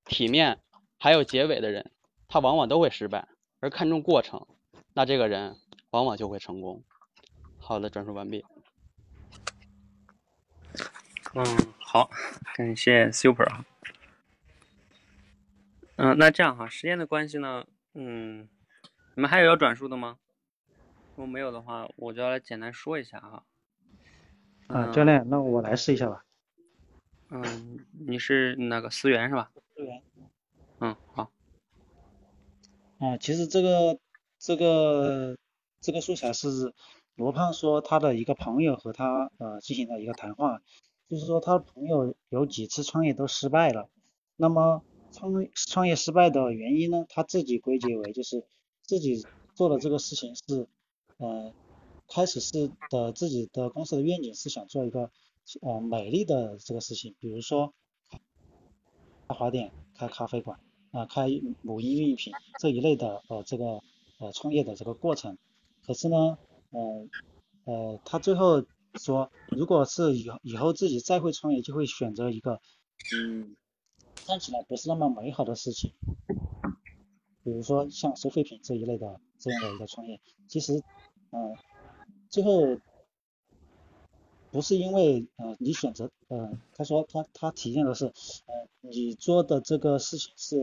体面还有结尾的人，他往往都会失败；而看重过程，那这个人往往就会成功。好的，转述完毕。嗯，好，感谢 Super 哈。嗯，那这样哈，时间的关系呢，嗯，你们还有要转述的吗？如果没有的话，我就要来简单说一下哈。啊，教练，那我来试一下吧。嗯，你是那个思源是吧？思源。嗯，好。啊，其实这个这个这个素材是。罗胖说，他的一个朋友和他呃进行了一个谈话，就是说他的朋友有几次创业都失败了。那么创创业失败的原因呢？他自己归结为就是自己做的这个事情是呃开始是的自己的公司的愿景是想做一个呃美丽的这个事情，比如说开花店、开咖啡馆啊、开母婴用品这一类的呃这个呃创业的这个过程。可是呢？呃呃，他最后说，如果是以以后自己再会创业，就会选择一个嗯看起来不是那么美好的事情，比如说像收废品这一类的这样的一个创业。其实，嗯，最后不是因为呃你选择，呃他说他他体验的是，呃你做的这个事情是，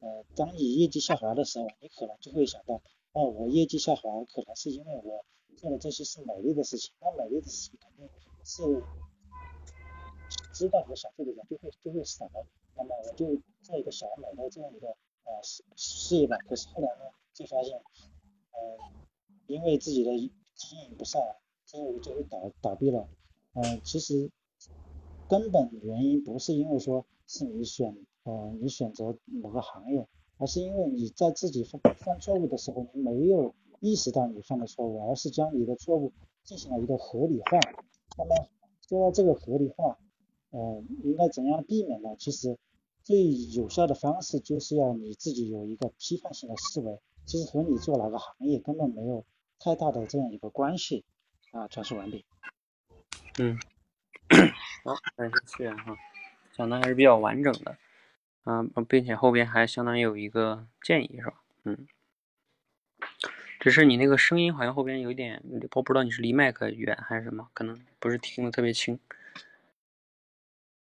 呃当你业绩下滑的时候，你可能就会想到，哦我业绩下滑可能是因为我。做的这些是美丽的事情，那美丽的事情肯定是知道和享受的人就会就会少，那么我就做一个小美的这样一个呃事事业吧。可是后来呢，就发现，呃，因为自己的经营不善，最后就会倒倒闭了。嗯，其实根本原因不是因为说是你选呃你选择某个行业，而是因为你在自己犯犯错误的时候，你没有。意识到你犯的错误，而是将你的错误进行了一个合理化。那么说到这个合理化，呃，应该怎样避免呢？其实最有效的方式就是要你自己有一个批判性的思维，其实和你做哪个行业根本没有太大的这样一个关系。啊，转述完毕。嗯，好，感谢思源哈，讲的还是比较完整的，啊，并且后边还相当于有一个建议是吧？嗯。只是你那个声音好像后边有一点，我不知道你是离麦克远还是什么，可能不是听的特别清。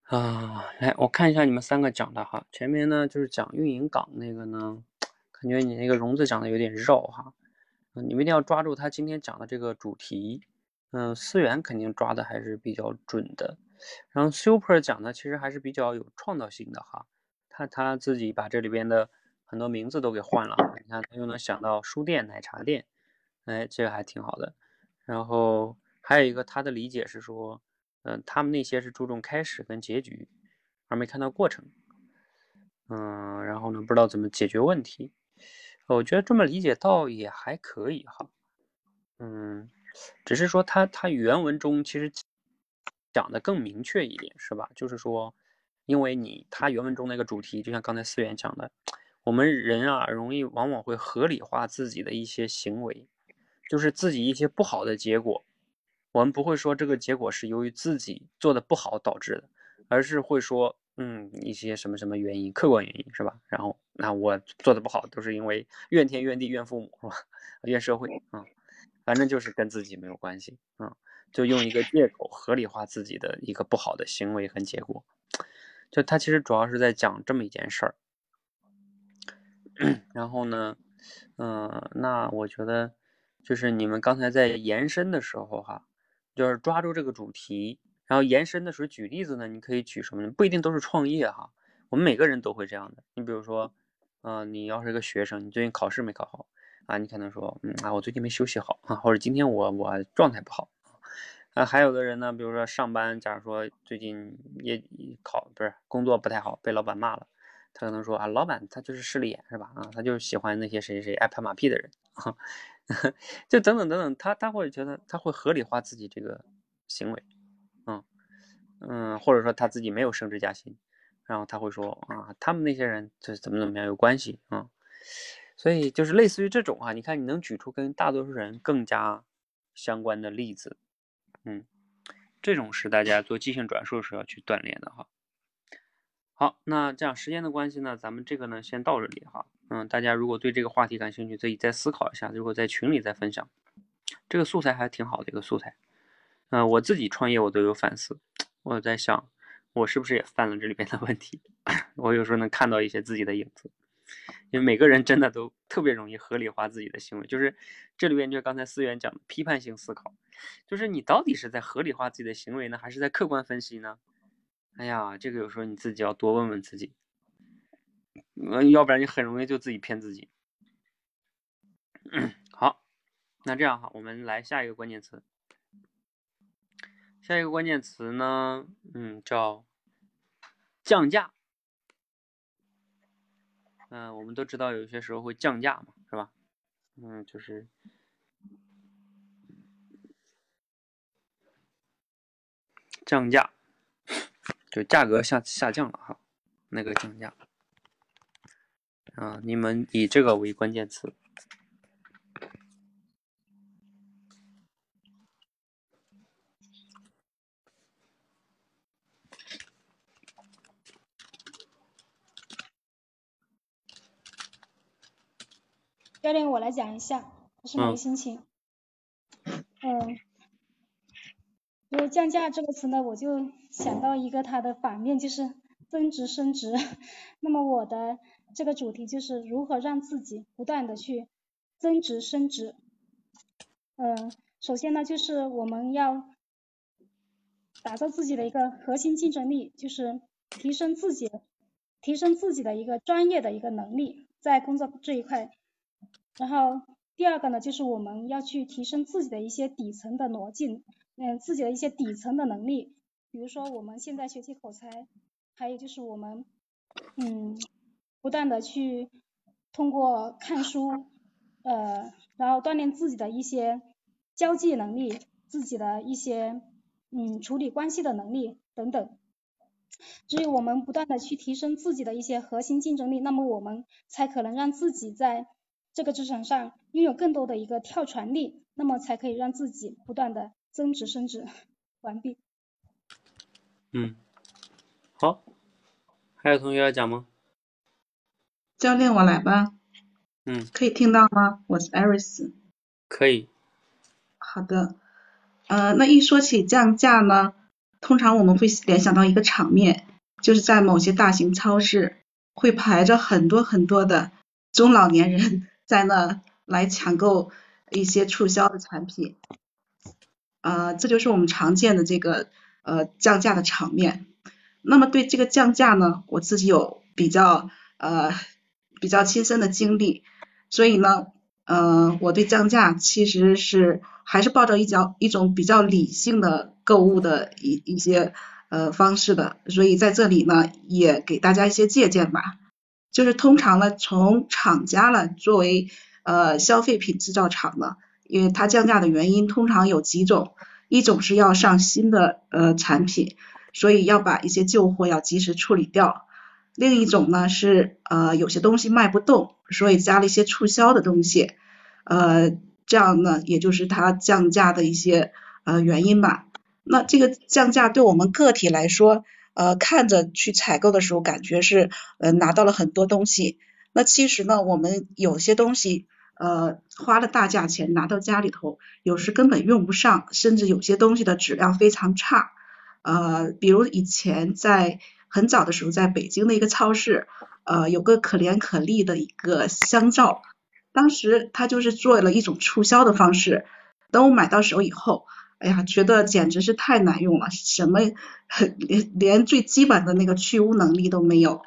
啊，来我看一下你们三个讲的哈，前面呢就是讲运营岗那个呢，感觉你那个融资讲的有点绕哈，你们一定要抓住他今天讲的这个主题。嗯，思源肯定抓的还是比较准的，然后 Super 讲的其实还是比较有创造性的哈，他他自己把这里边的。很多名字都给换了，你看他又能想到书店、奶茶店，哎，这个还挺好的。然后还有一个他的理解是说，嗯，他们那些是注重开始跟结局，而没看到过程。嗯，然后呢，不知道怎么解决问题。我觉得这么理解倒也还可以哈。嗯，只是说他他原文中其实讲的更明确一点，是吧？就是说，因为你他原文中那个主题，就像刚才思源讲的。我们人啊，容易往往会合理化自己的一些行为，就是自己一些不好的结果，我们不会说这个结果是由于自己做的不好导致的，而是会说，嗯，一些什么什么原因，客观原因是吧？然后，那我做的不好都是因为怨天怨地怨父母是吧？怨社会啊，反正就是跟自己没有关系啊，就用一个借口合理化自己的一个不好的行为和结果，就他其实主要是在讲这么一件事儿。然后呢，嗯，那我觉得就是你们刚才在延伸的时候哈，就是抓住这个主题，然后延伸的时候举例子呢，你可以举什么呢？不一定都是创业哈，我们每个人都会这样的。你比如说，嗯，你要是一个学生，你最近考试没考好啊，你可能说，嗯啊，我最近没休息好啊，或者今天我我状态不好啊。还有的人呢，比如说上班，假如说最近也考不是工作不太好，被老板骂了。他可能说啊，老板他就是势利眼是吧？啊，他就是喜欢那些谁谁谁爱拍马屁的人，就等等等等，他他会觉得他会合理化自己这个行为，嗯嗯，或者说他自己没有升职加薪，然后他会说啊，他们那些人就是怎么怎么样有关系啊，所以就是类似于这种啊，你看你能举出跟大多数人更加相关的例子，嗯。这种是大家做即兴转述时候要去锻炼的哈。好，那这样时间的关系呢，咱们这个呢先到这里哈。嗯，大家如果对这个话题感兴趣，可以再思考一下，如果在群里再分享。这个素材还挺好的一个素材。嗯，我自己创业我都有反思，我在想我是不是也犯了这里边的问题。我有时候能看到一些自己的影子。因为每个人真的都特别容易合理化自己的行为，就是这里边就刚才思源讲的批判性思考，就是你到底是在合理化自己的行为呢，还是在客观分析呢？哎呀，这个有时候你自己要多问问自己，嗯，要不然你很容易就自己骗自己。好，那这样哈，我们来下一个关键词，下一个关键词呢，嗯，叫降价。嗯，我们都知道有些时候会降价嘛，是吧？嗯，就是降价，就价格下下降了哈，那个降价。啊，你们以这个为关键词。教练，我来讲一下，我是哪个心情？嗯，因为降价这个词呢，我就想到一个它的反面，就是增值升值。那么我的这个主题就是如何让自己不断的去增值升值。嗯，首先呢，就是我们要打造自己的一个核心竞争力，就是提升自己，提升自己的一个专业的一个能力，在工作这一块。然后第二个呢，就是我们要去提升自己的一些底层的逻辑，嗯，自己的一些底层的能力。比如说我们现在学习口才，还有就是我们，嗯，不断的去通过看书，呃，然后锻炼自己的一些交际能力，自己的一些，嗯，处理关系的能力等等。只有我们不断的去提升自己的一些核心竞争力，那么我们才可能让自己在这个职场上拥有更多的一个跳船力，那么才可以让自己不断的增值升值。完毕。嗯，好，还有同学要讲吗？教练，我来吧。嗯。可以听到吗？我是艾瑞斯。可以。好的。呃，那一说起降价呢，通常我们会联想到一个场面，就是在某些大型超市会排着很多很多的中老年人。在那来抢购一些促销的产品，啊，这就是我们常见的这个呃降价的场面。那么对这个降价呢，我自己有比较呃比较亲身的经历，所以呢，呃，我对降价其实是还是抱着一较一种比较理性的购物的一一些呃方式的，所以在这里呢也给大家一些借鉴吧。就是通常呢，从厂家呢作为呃消费品制造厂呢，因为它降价的原因通常有几种，一种是要上新的呃产品，所以要把一些旧货要及时处理掉；另一种呢是呃有些东西卖不动，所以加了一些促销的东西，呃这样呢也就是它降价的一些呃原因吧。那这个降价对我们个体来说，呃，看着去采购的时候，感觉是呃拿到了很多东西。那其实呢，我们有些东西呃花了大价钱拿到家里头，有时根本用不上，甚至有些东西的质量非常差。呃，比如以前在很早的时候，在北京的一个超市，呃，有个可怜可丽的一个香皂，当时他就是做了一种促销的方式，等我买到手以后。哎呀，觉得简直是太难用了，什么连连最基本的那个去污能力都没有。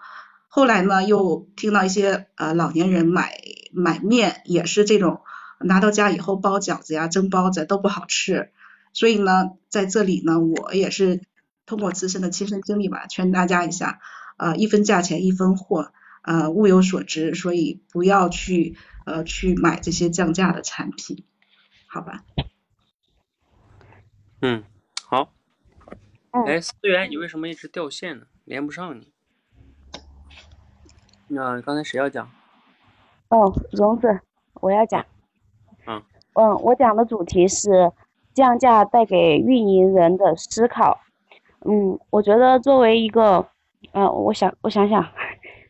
后来呢，又听到一些呃老年人买买面也是这种，拿到家以后包饺子呀、蒸包子都不好吃。所以呢，在这里呢，我也是通过自身的亲身经历吧，劝大家一下，呃，一分价钱一分货，呃物有所值，所以不要去呃去买这些降价的产品，好吧？嗯，好。嗯哎，思源，你为什么一直掉线呢？连不上你。那刚才谁要讲？哦，荣子，我要讲。嗯。嗯，我讲的主题是降价带给运营人的思考。嗯，我觉得作为一个，呃，我想我想想，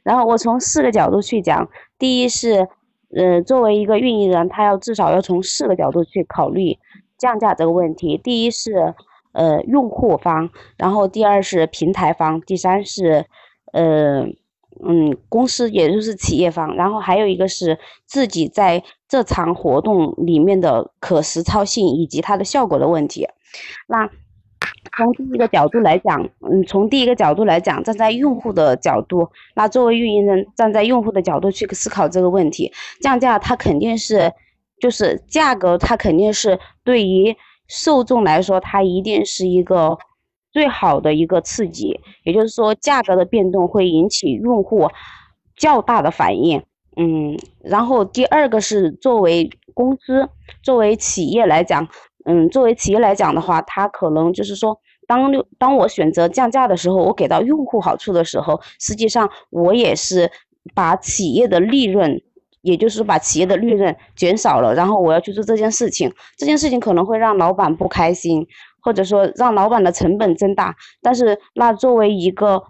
然后我从四个角度去讲。第一是，呃，作为一个运营人，他要至少要从四个角度去考虑降价这个问题。第一是，呃，用户方，然后第二是平台方，第三是，呃，嗯，公司也就是企业方，然后还有一个是自己在这场活动里面的可实操性以及它的效果的问题。那 从第一个角度来讲，嗯，从第一个角度来讲，站在用户的角度，那作为运营人，站在用户的角度去思考这个问题，降价它肯定是，就是价格它肯定是对于受众来说，它一定是一个最好的一个刺激，也就是说，价格的变动会引起用户较大的反应。嗯，然后第二个是作为公司、作为企业来讲，嗯，作为企业来讲的话，它可能就是说，当当我选择降价的时候，我给到用户好处的时候，实际上我也是把企业的利润，也就是把企业的利润减少了，然后我要去做这件事情，这件事情可能会让老板不开心，或者说让老板的成本增大，但是那作为一个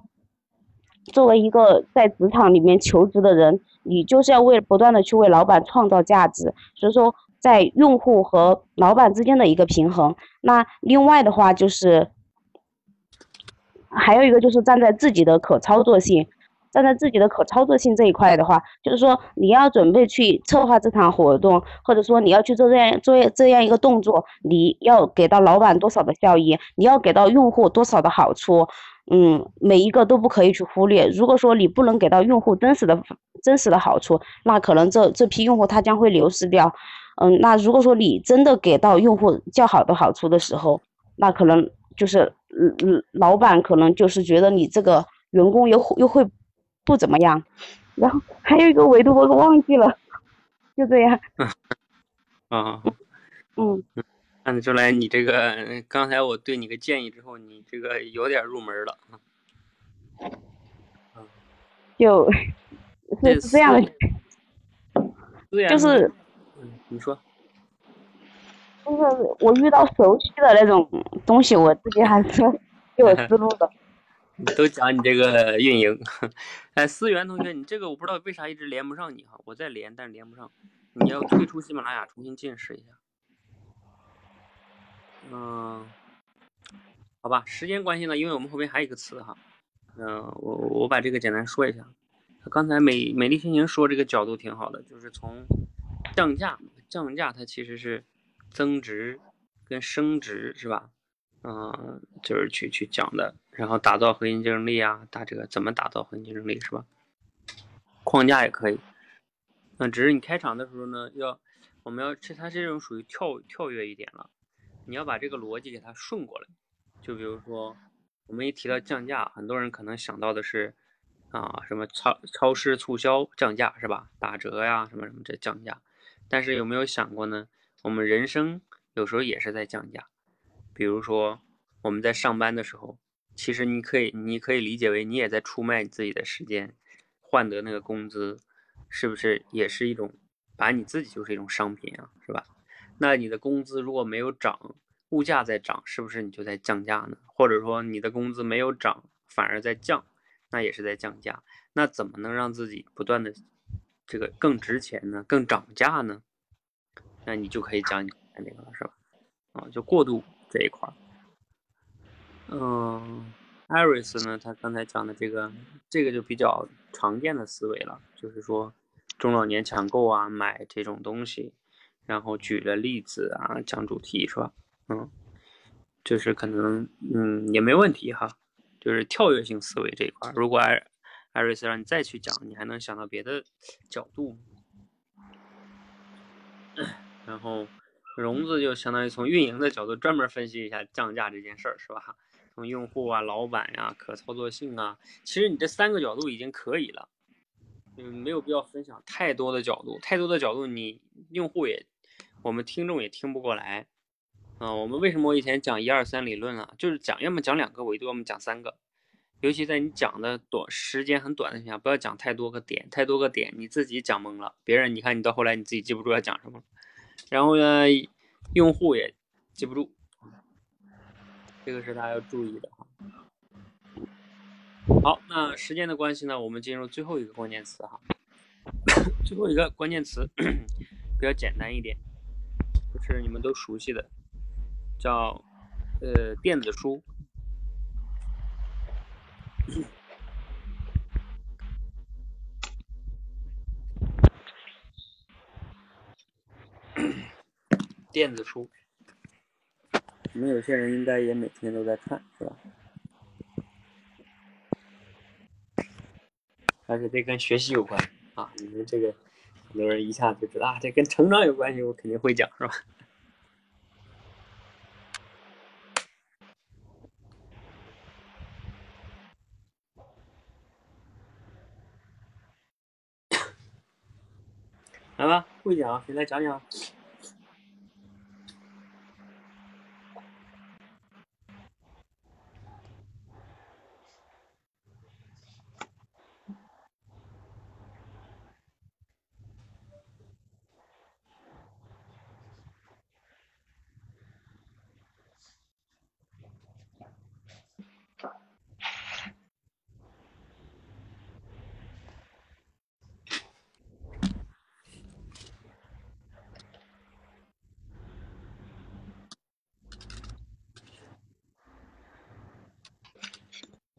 作为一个在职场里面求职的人，你就是要为不断的去为老板创造价值，所以说在用户和老板之间的一个平衡。那另外的话就是，还有一个就是站在自己的可操作性，站在自己的可操作性这一块的话，就是说你要准备去策划这场活动，或者说你要去做这样做这样一个动作，你要给到老板多少的效益，你要给到用户多少的好处。嗯，每一个都不可以去忽略。如果说你不能给到用户真实的、真实的好处，那可能这这批用户他将会流失掉。嗯，那如果说你真的给到用户较好的好处的时候，那可能就是，嗯嗯，老板可能就是觉得你这个员工又又会不怎么样。然后还有一个维度我给忘记了，就这样。啊，嗯。看得出来，你这个刚才我对你个建议之后，你这个有点入门了。就是是这样的，就是，嗯，你说，就是我遇到熟悉的那种东西，我自己还是 有思路的。都讲你这个运营，哎，思源同学，你这个我不知道为啥一直连不上你哈，我在连，但是连不上，你要退出喜马拉雅，重新进试一下。嗯，好吧，时间关系呢，因为我们后面还有一个词哈，嗯、我我把这个简单说一下。刚才美美丽心情说这个角度挺好的，就是从降价，降价它其实是增值跟升值是吧？嗯、就是去去讲的，然后打造核心竞争力啊，打这个怎么打造核心竞争力是吧？框架也可以，那只是你开场的时候呢，要我们要这它这种属于跳跳跃一点了。你要把这个逻辑给它顺过来，就比如说，我们一提到降价，很多人可能想到的是，啊，什么超超市促销降价是吧？打折呀，什么什么这降价。但是有没有想过呢？我们人生有时候也是在降价。比如说我们在上班的时候，其实你可以你可以理解为你也在出卖你自己的时间，换得那个工资，是不是也是一种把你自己就是一种商品啊，是吧？那你的工资如果没有涨，物价在涨，是不是你就在降价呢？或者说你的工资没有涨，反而在降，那也是在降价。那怎么能让自己不断的这个更值钱呢？更涨价呢？那你就可以讲你这个了，是吧？啊，就过度这一块儿。嗯，艾瑞斯呢，他刚才讲的这个，这个就比较常见的思维了，就是说中老年抢购啊，买这种东西。然后举了例子啊，讲主题是吧？嗯，就是可能嗯也没问题哈，就是跳跃性思维这一块。如果艾艾瑞斯让你再去讲，你还能想到别的角度。然后融资就相当于从运营的角度专门分析一下降价这件事儿是吧？从用户啊、老板呀、可操作性啊，其实你这三个角度已经可以了。嗯，没有必要分享太多的角度，太多的角度你用户也，我们听众也听不过来。啊，我们为什么我以前讲一二三理论啊？就是讲，要么讲两个维度，要么讲三个。尤其在你讲的短时间很短的情况下，不要讲太多个点，太多个点你自己讲懵了，别人你看你到后来你自己记不住要讲什么，然后呢，用户也记不住，这个是大家要注意的哈。好，那时间的关系呢，我们进入最后一个关键词哈，最后一个关键词比较简单一点，就是你们都熟悉的，叫呃电子书。电子书，你们有些人应该也每天都在看，是吧？而且这跟学习有关啊！你们这个很多人一下就知道啊，这跟成长有关系，我肯定会讲，是吧？来吧，会讲，谁来讲讲？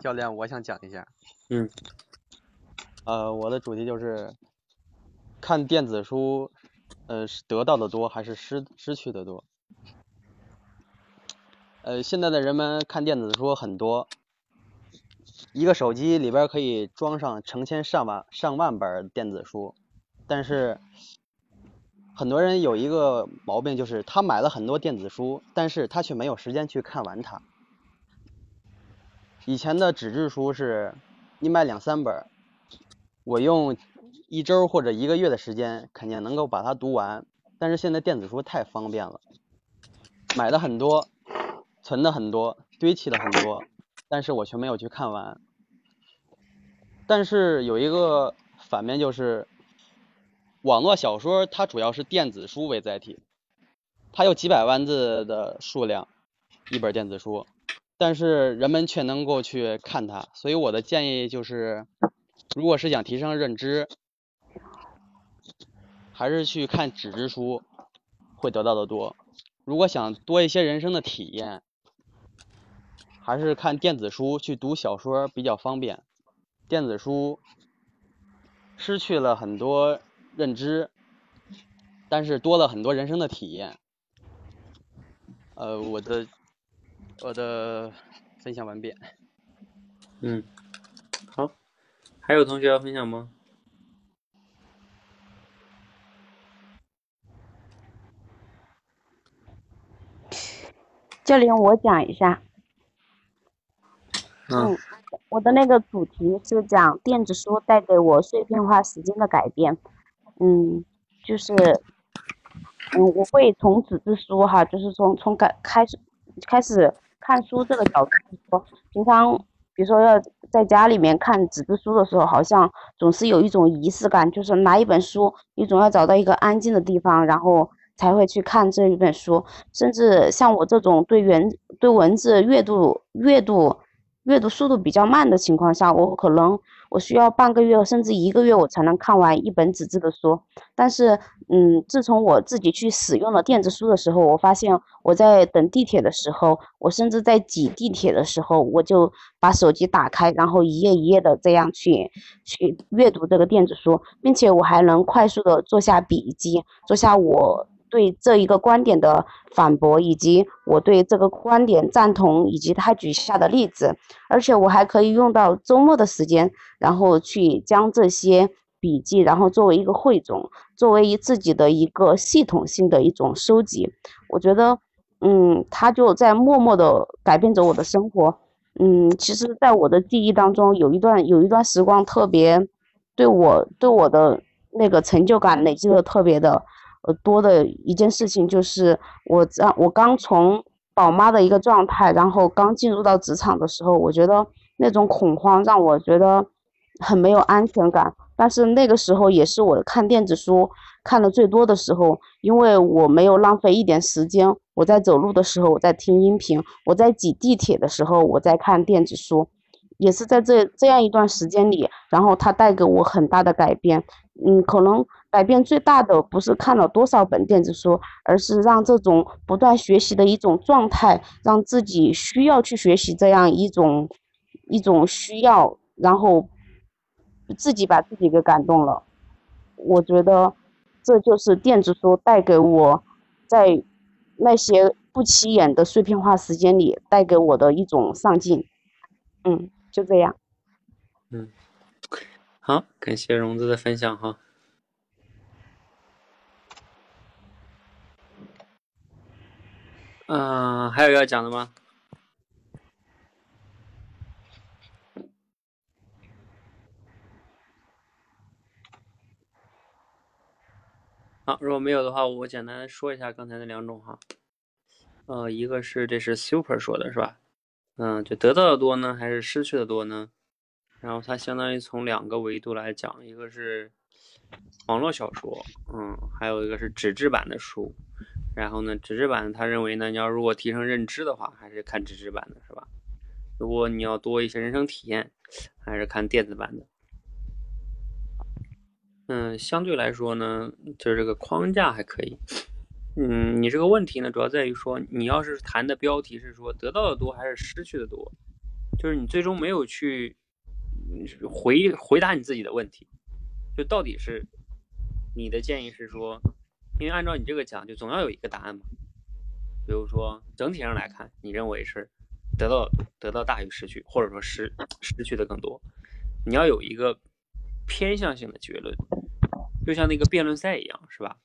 教练，我想讲一下。嗯。呃，我的主题就是看电子书，呃，是得到的多还是失失去的多？呃，现在的人们看电子书很多，一个手机里边可以装上成千上万上万本电子书，但是很多人有一个毛病，就是他买了很多电子书，但是他却没有时间去看完它。以前的纸质书是，你买两三本，我用一周或者一个月的时间肯定能够把它读完。但是现在电子书太方便了，买的很多，存的很多，堆砌的很多，但是我却没有去看完。但是有一个反面就是，网络小说它主要是电子书为载体，它有几百万字的数量，一本电子书。但是人们却能够去看它，所以我的建议就是，如果是想提升认知，还是去看纸质书会得到的多。如果想多一些人生的体验，还是看电子书去读小说比较方便。电子书失去了很多认知，但是多了很多人生的体验。呃，我的。我的分享完毕。嗯，好，还有同学要分享吗？教练，我讲一下。嗯，我的那个主题是讲电子书带给我碎片化时间的改变。嗯，就是，嗯，我会从纸质书哈，就是从从改开始开始。看书这个角度说，平常比如说要在家里面看纸质书的时候，好像总是有一种仪式感，就是拿一本书，你总要找到一个安静的地方，然后才会去看这一本书。甚至像我这种对原对文字阅读阅读阅读速度比较慢的情况下，我可能。我需要半个月甚至一个月，我才能看完一本纸质的书。但是，嗯，自从我自己去使用了电子书的时候，我发现我在等地铁的时候，我甚至在挤地铁的时候，我就把手机打开，然后一页一页的这样去去阅读这个电子书，并且我还能快速的做下笔记，做下我。对这一个观点的反驳，以及我对这个观点赞同，以及他举下的例子，而且我还可以用到周末的时间，然后去将这些笔记，然后作为一个汇总，作为一自己的一个系统性的一种收集。我觉得，嗯，他就在默默的改变着我的生活。嗯，其实，在我的记忆当中，有一段有一段时光特别，对我对我的那个成就感累积的特别的呃多的一件事情，就是我在我刚从宝妈的一个状态，然后刚进入到职场的时候，我觉得那种恐慌让我觉得很没有安全感。但是那个时候也是我看电子书看的最多的时候，因为我没有浪费一点时间。我在走路的时候我在听音频，我在挤地铁的时候我在看电子书，也是在这这样一段时间里，然后它带给我很大的改变。嗯，可能改变最大的不是看了多少本电子书，而是让这种不断学习的一种状态，让自己需要去学习这样一种一种需要，然后。自己把自己给感动了，我觉得这就是电子书带给我在那些不起眼的碎片化时间里带给我的一种上进。嗯，就这样。嗯，好，感谢荣子的分享哈。嗯，还有要讲的吗？好，如果没有的话，我简单说一下刚才那两种哈。呃，一个是这是 Super 说的是吧？嗯，就得到的多呢，还是失去的多呢？然后它相当于从两个维度来讲，一个是网络小说，嗯，还有一个是纸质版的书。然后呢，纸质版他认为呢，你要如果提升认知的话，还是看纸质版的是吧？如果你要多一些人生体验，还是看电子版的。嗯，相对来说呢，就是这个框架还可以。嗯，你这个问题呢，主要在于说，你要是谈的标题是说得到的多还是失去的多，就是你最终没有去回回答你自己的问题，就到底是你的建议是说，因为按照你这个讲，就总要有一个答案嘛。比如说整体上来看，你认为是得到得到大于失去，或者说失失去的更多，你要有一个。偏向性的结论，就像那个辩论赛一样，是吧？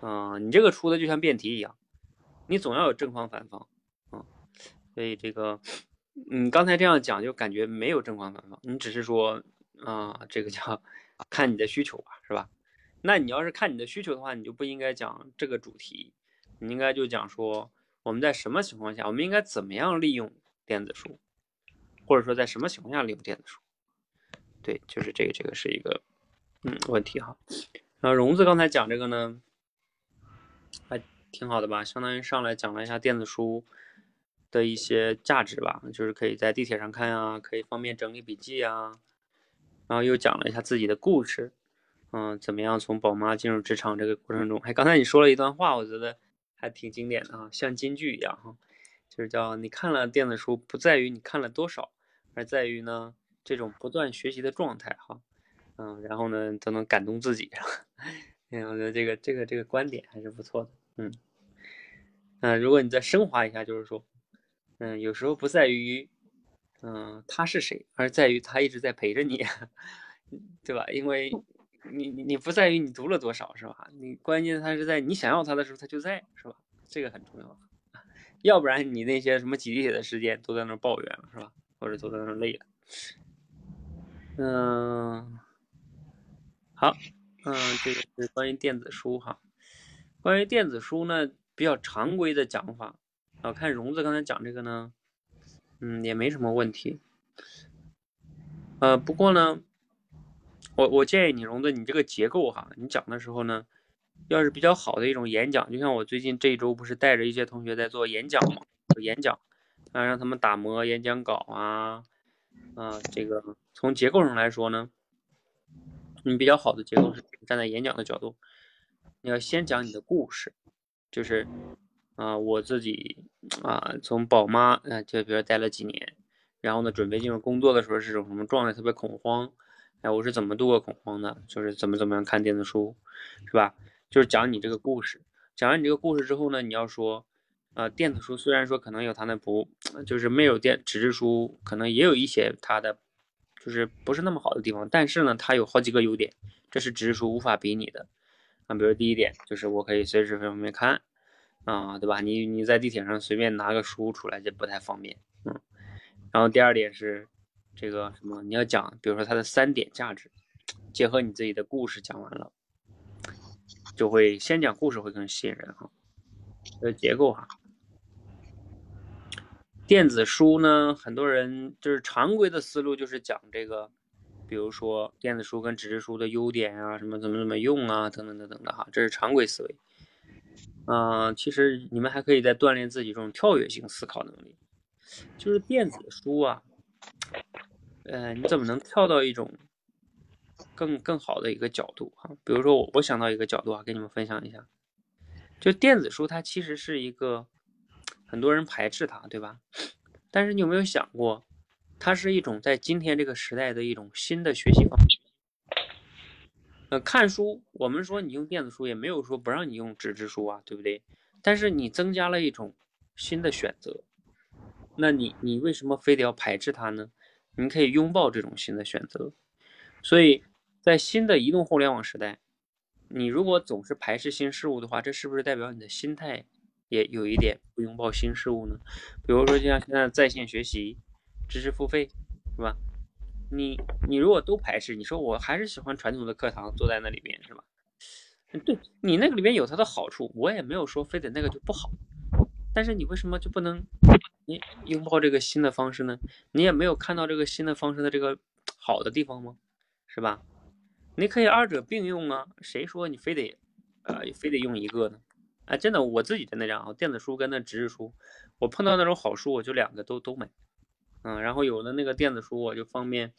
嗯，你这个出的就像辩题一样，你总要有正方反方，嗯，所以这个，你刚才这样讲就感觉没有正方反方，你只是说，啊，这个叫看你的需求吧，是吧？那你要是看你的需求的话，你就不应该讲这个主题，你应该就讲说我们在什么情况下，我们应该怎么样利用电子书，或者说在什么情况下利用电子书。对，就是这个，这个是一个嗯问题哈。然后荣子刚才讲这个呢，还挺好的吧？相当于上来讲了一下电子书的一些价值吧，就是可以在地铁上看啊，可以方便整理笔记啊。然后又讲了一下自己的故事，嗯，怎么样从宝妈进入职场这个过程中，哎，刚才你说了一段话，我觉得还挺经典的啊，像金句一样哈，就是叫你看了电子书，不在于你看了多少，而在于呢。这种不断学习的状态，哈，嗯，然后呢，都能感动自己，嗯，我觉得这个这个这个观点还是不错的，嗯，嗯，如果你再升华一下，就是说，嗯，有时候不在于，嗯，他是谁，而在于他一直在陪着你，对吧？因为你你你不在于你读了多少，是吧？你关键他是在你想要他的时候，他就在，是吧？这个很重要，要不然你那些什么挤地铁的时间都在那抱怨了，是吧？或者都在那累了。嗯，好，嗯，这个是关于电子书哈。关于电子书呢，比较常规的讲法，我看荣子刚才讲这个呢，嗯，也没什么问题。呃，不过呢，我我建议你荣子，你这个结构哈，你讲的时候呢，要是比较好的一种演讲，就像我最近这一周不是带着一些同学在做演讲嘛，演讲啊，让他们打磨演讲稿啊。啊，这个从结构上来说呢，你比较好的结构是站在演讲的角度，你要先讲你的故事，就是啊，我自己啊，从宝妈啊，就比如待了几年，然后呢，准备进入工作的时候是种什么状态，特别恐慌，哎，我是怎么度过恐慌的？就是怎么怎么样看电子书，是吧？就是讲你这个故事，讲完你这个故事之后呢，你要说。呃，电子书虽然说可能有它的不，就是没有电纸质书，可能也有一些它的，就是不是那么好的地方，但是呢，它有好几个优点，这是纸质书无法比拟的。啊，比如第一点就是我可以随时方便看，啊，对吧？你你在地铁上随便拿个书出来就不太方便，嗯。然后第二点是这个什么，你要讲，比如说它的三点价值，结合你自己的故事讲完了，就会先讲故事会更吸引人哈。这个结构哈，电子书呢，很多人就是常规的思路就是讲这个，比如说电子书跟纸质书的优点啊，什么怎么怎么用啊，等等等等的哈，这是常规思维。嗯，其实你们还可以再锻炼自己这种跳跃性思考能力，就是电子书啊，呃，你怎么能跳到一种更更好的一个角度哈？比如说我我想到一个角度啊，跟你们分享一下，就电子书它其实是一个很多人排斥它，对吧？但是你有没有想过，它是一种在今天这个时代的一种新的学习方式。呃，看书，我们说你用电子书，也没有说不让你用纸质书啊，对不对？但是你增加了一种新的选择，那你你为什么非得要排斥它呢？你可以拥抱这种新的选择。所以在新的移动互联网时代，你如果总是排斥新事物的话，这是不是代表你的心态也有一点不拥抱新事物呢？比如说，就像现在在线学习、知识付费，是吧？你你如果都排斥，你说我还是喜欢传统的课堂，坐在那里边是吧？对你那个里面有它的好处，我也没有说非得那个就不好。但是你为什么就不能你拥抱这个新的方式呢？你也没有看到这个新的方式的这个好的地方吗？是吧？你可以二者并用啊，谁说你非得呃非得用一个呢？哎，真的我自己的那样啊，电子书跟那纸质书，我碰到那种好书，我就两个都都买。嗯，然后有的那个电子书，我就方便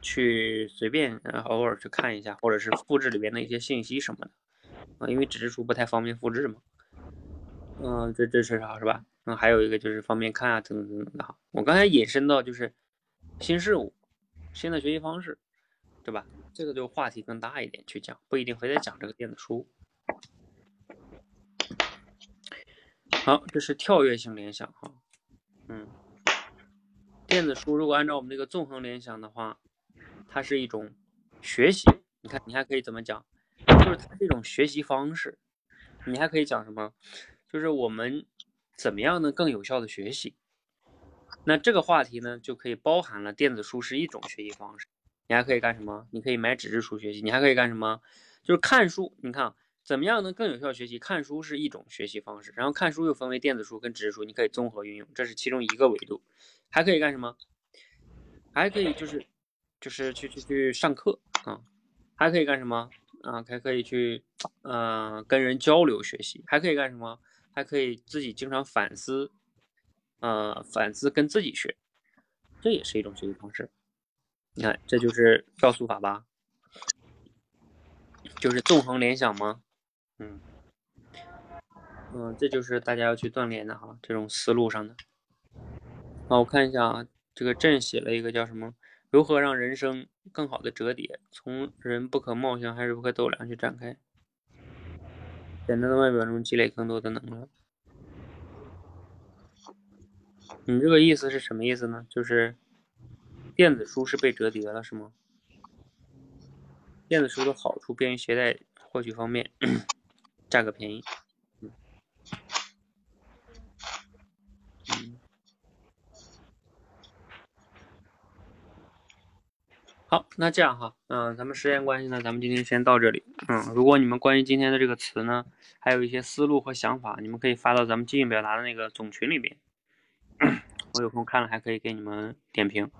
去随便，偶尔去看一下，或者是复制里边的一些信息什么的，啊，因为纸质书不太方便复制嘛。嗯，这这是啥是吧？嗯，还有一个就是方便看啊，等等等等的哈。我刚才引申到就是新事物、新的学习方式，对吧？这个就话题更大一点去讲，不一定非得讲这个电子书。好，这是跳跃性联想哈，嗯。电子书如果按照我们这个纵横联想的话，它是一种学习。你看，你还可以怎么讲？就是它是一种学习方式。你还可以讲什么？就是我们怎么样能更有效的学习？那这个话题呢，就可以包含了电子书是一种学习方式。你还可以干什么？你可以买纸质书学习。你还可以干什么？就是看书。你看，怎么样能更有效学习？看书是一种学习方式。然后看书又分为电子书跟纸质书，你可以综合运用，这是其中一个维度。还可以干什么？还可以就是，就是去去去上课啊，还可以干什么啊？还可以去，嗯，跟人交流学习。还可以干什么？还可以自己经常反思，呃，反思跟自己学，这也是一种学习方式。你看，这就是跳速法吧？就是纵横联想吗？嗯，嗯，这就是大家要去锻炼的哈，这种思路上的。好，我看一下啊，这个朕写了一个叫什么？如何让人生更好的折叠？从人不可貌相还是不可斗量去展开。简单的外表中积累更多的能量。你这个意思是什么意思呢？就是电子书是被折叠了是吗？电子书的好处便于携带，获取方便，价格便宜。好，那这样哈，嗯，咱们时间关系呢，咱们今天先到这里。嗯，如果你们关于今天的这个词呢，还有一些思路和想法，你们可以发到咱们即兴表达的那个总群里边，我有空看了还可以给你们点评。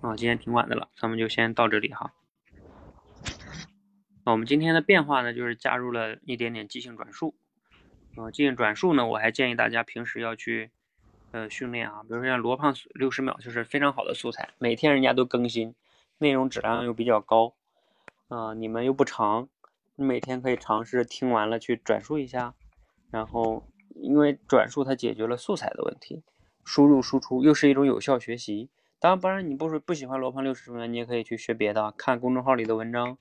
啊，今天挺晚的了，咱们就先到这里哈。那我们今天的变化呢，就是加入了一点点即兴转述。啊，即兴转述呢，我还建议大家平时要去呃训练啊，比如说像罗胖六十秒就是非常好的素材，每天人家都更新。内容质量又比较高，啊，你们又不长，你每天可以尝试听完了去转述一下，然后因为转述它解决了素材的问题，输入输出又是一种有效学习。当然，不然你不是不喜欢罗胖六十秒，你也可以去学别的，看公众号里的文章，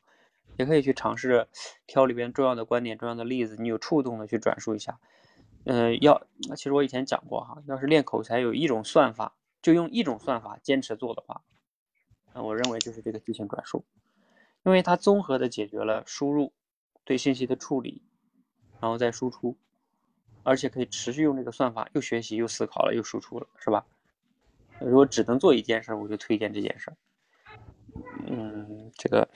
也可以去尝试挑里边重要的观点、重要的例子，你有触动的去转述一下。嗯，要其实我以前讲过哈，要是练口才有一种算法，就用一种算法坚持做的话。那我认为就是这个即兴转述，因为它综合的解决了输入对信息的处理，然后再输出，而且可以持续用这个算法，又学习又思考了又输出了，是吧？如果只能做一件事，我就推荐这件事。嗯，这个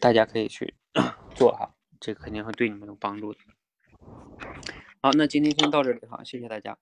大家可以去 做哈，这个肯定会对你们有帮助的。好，那今天先到这里哈，谢谢大家。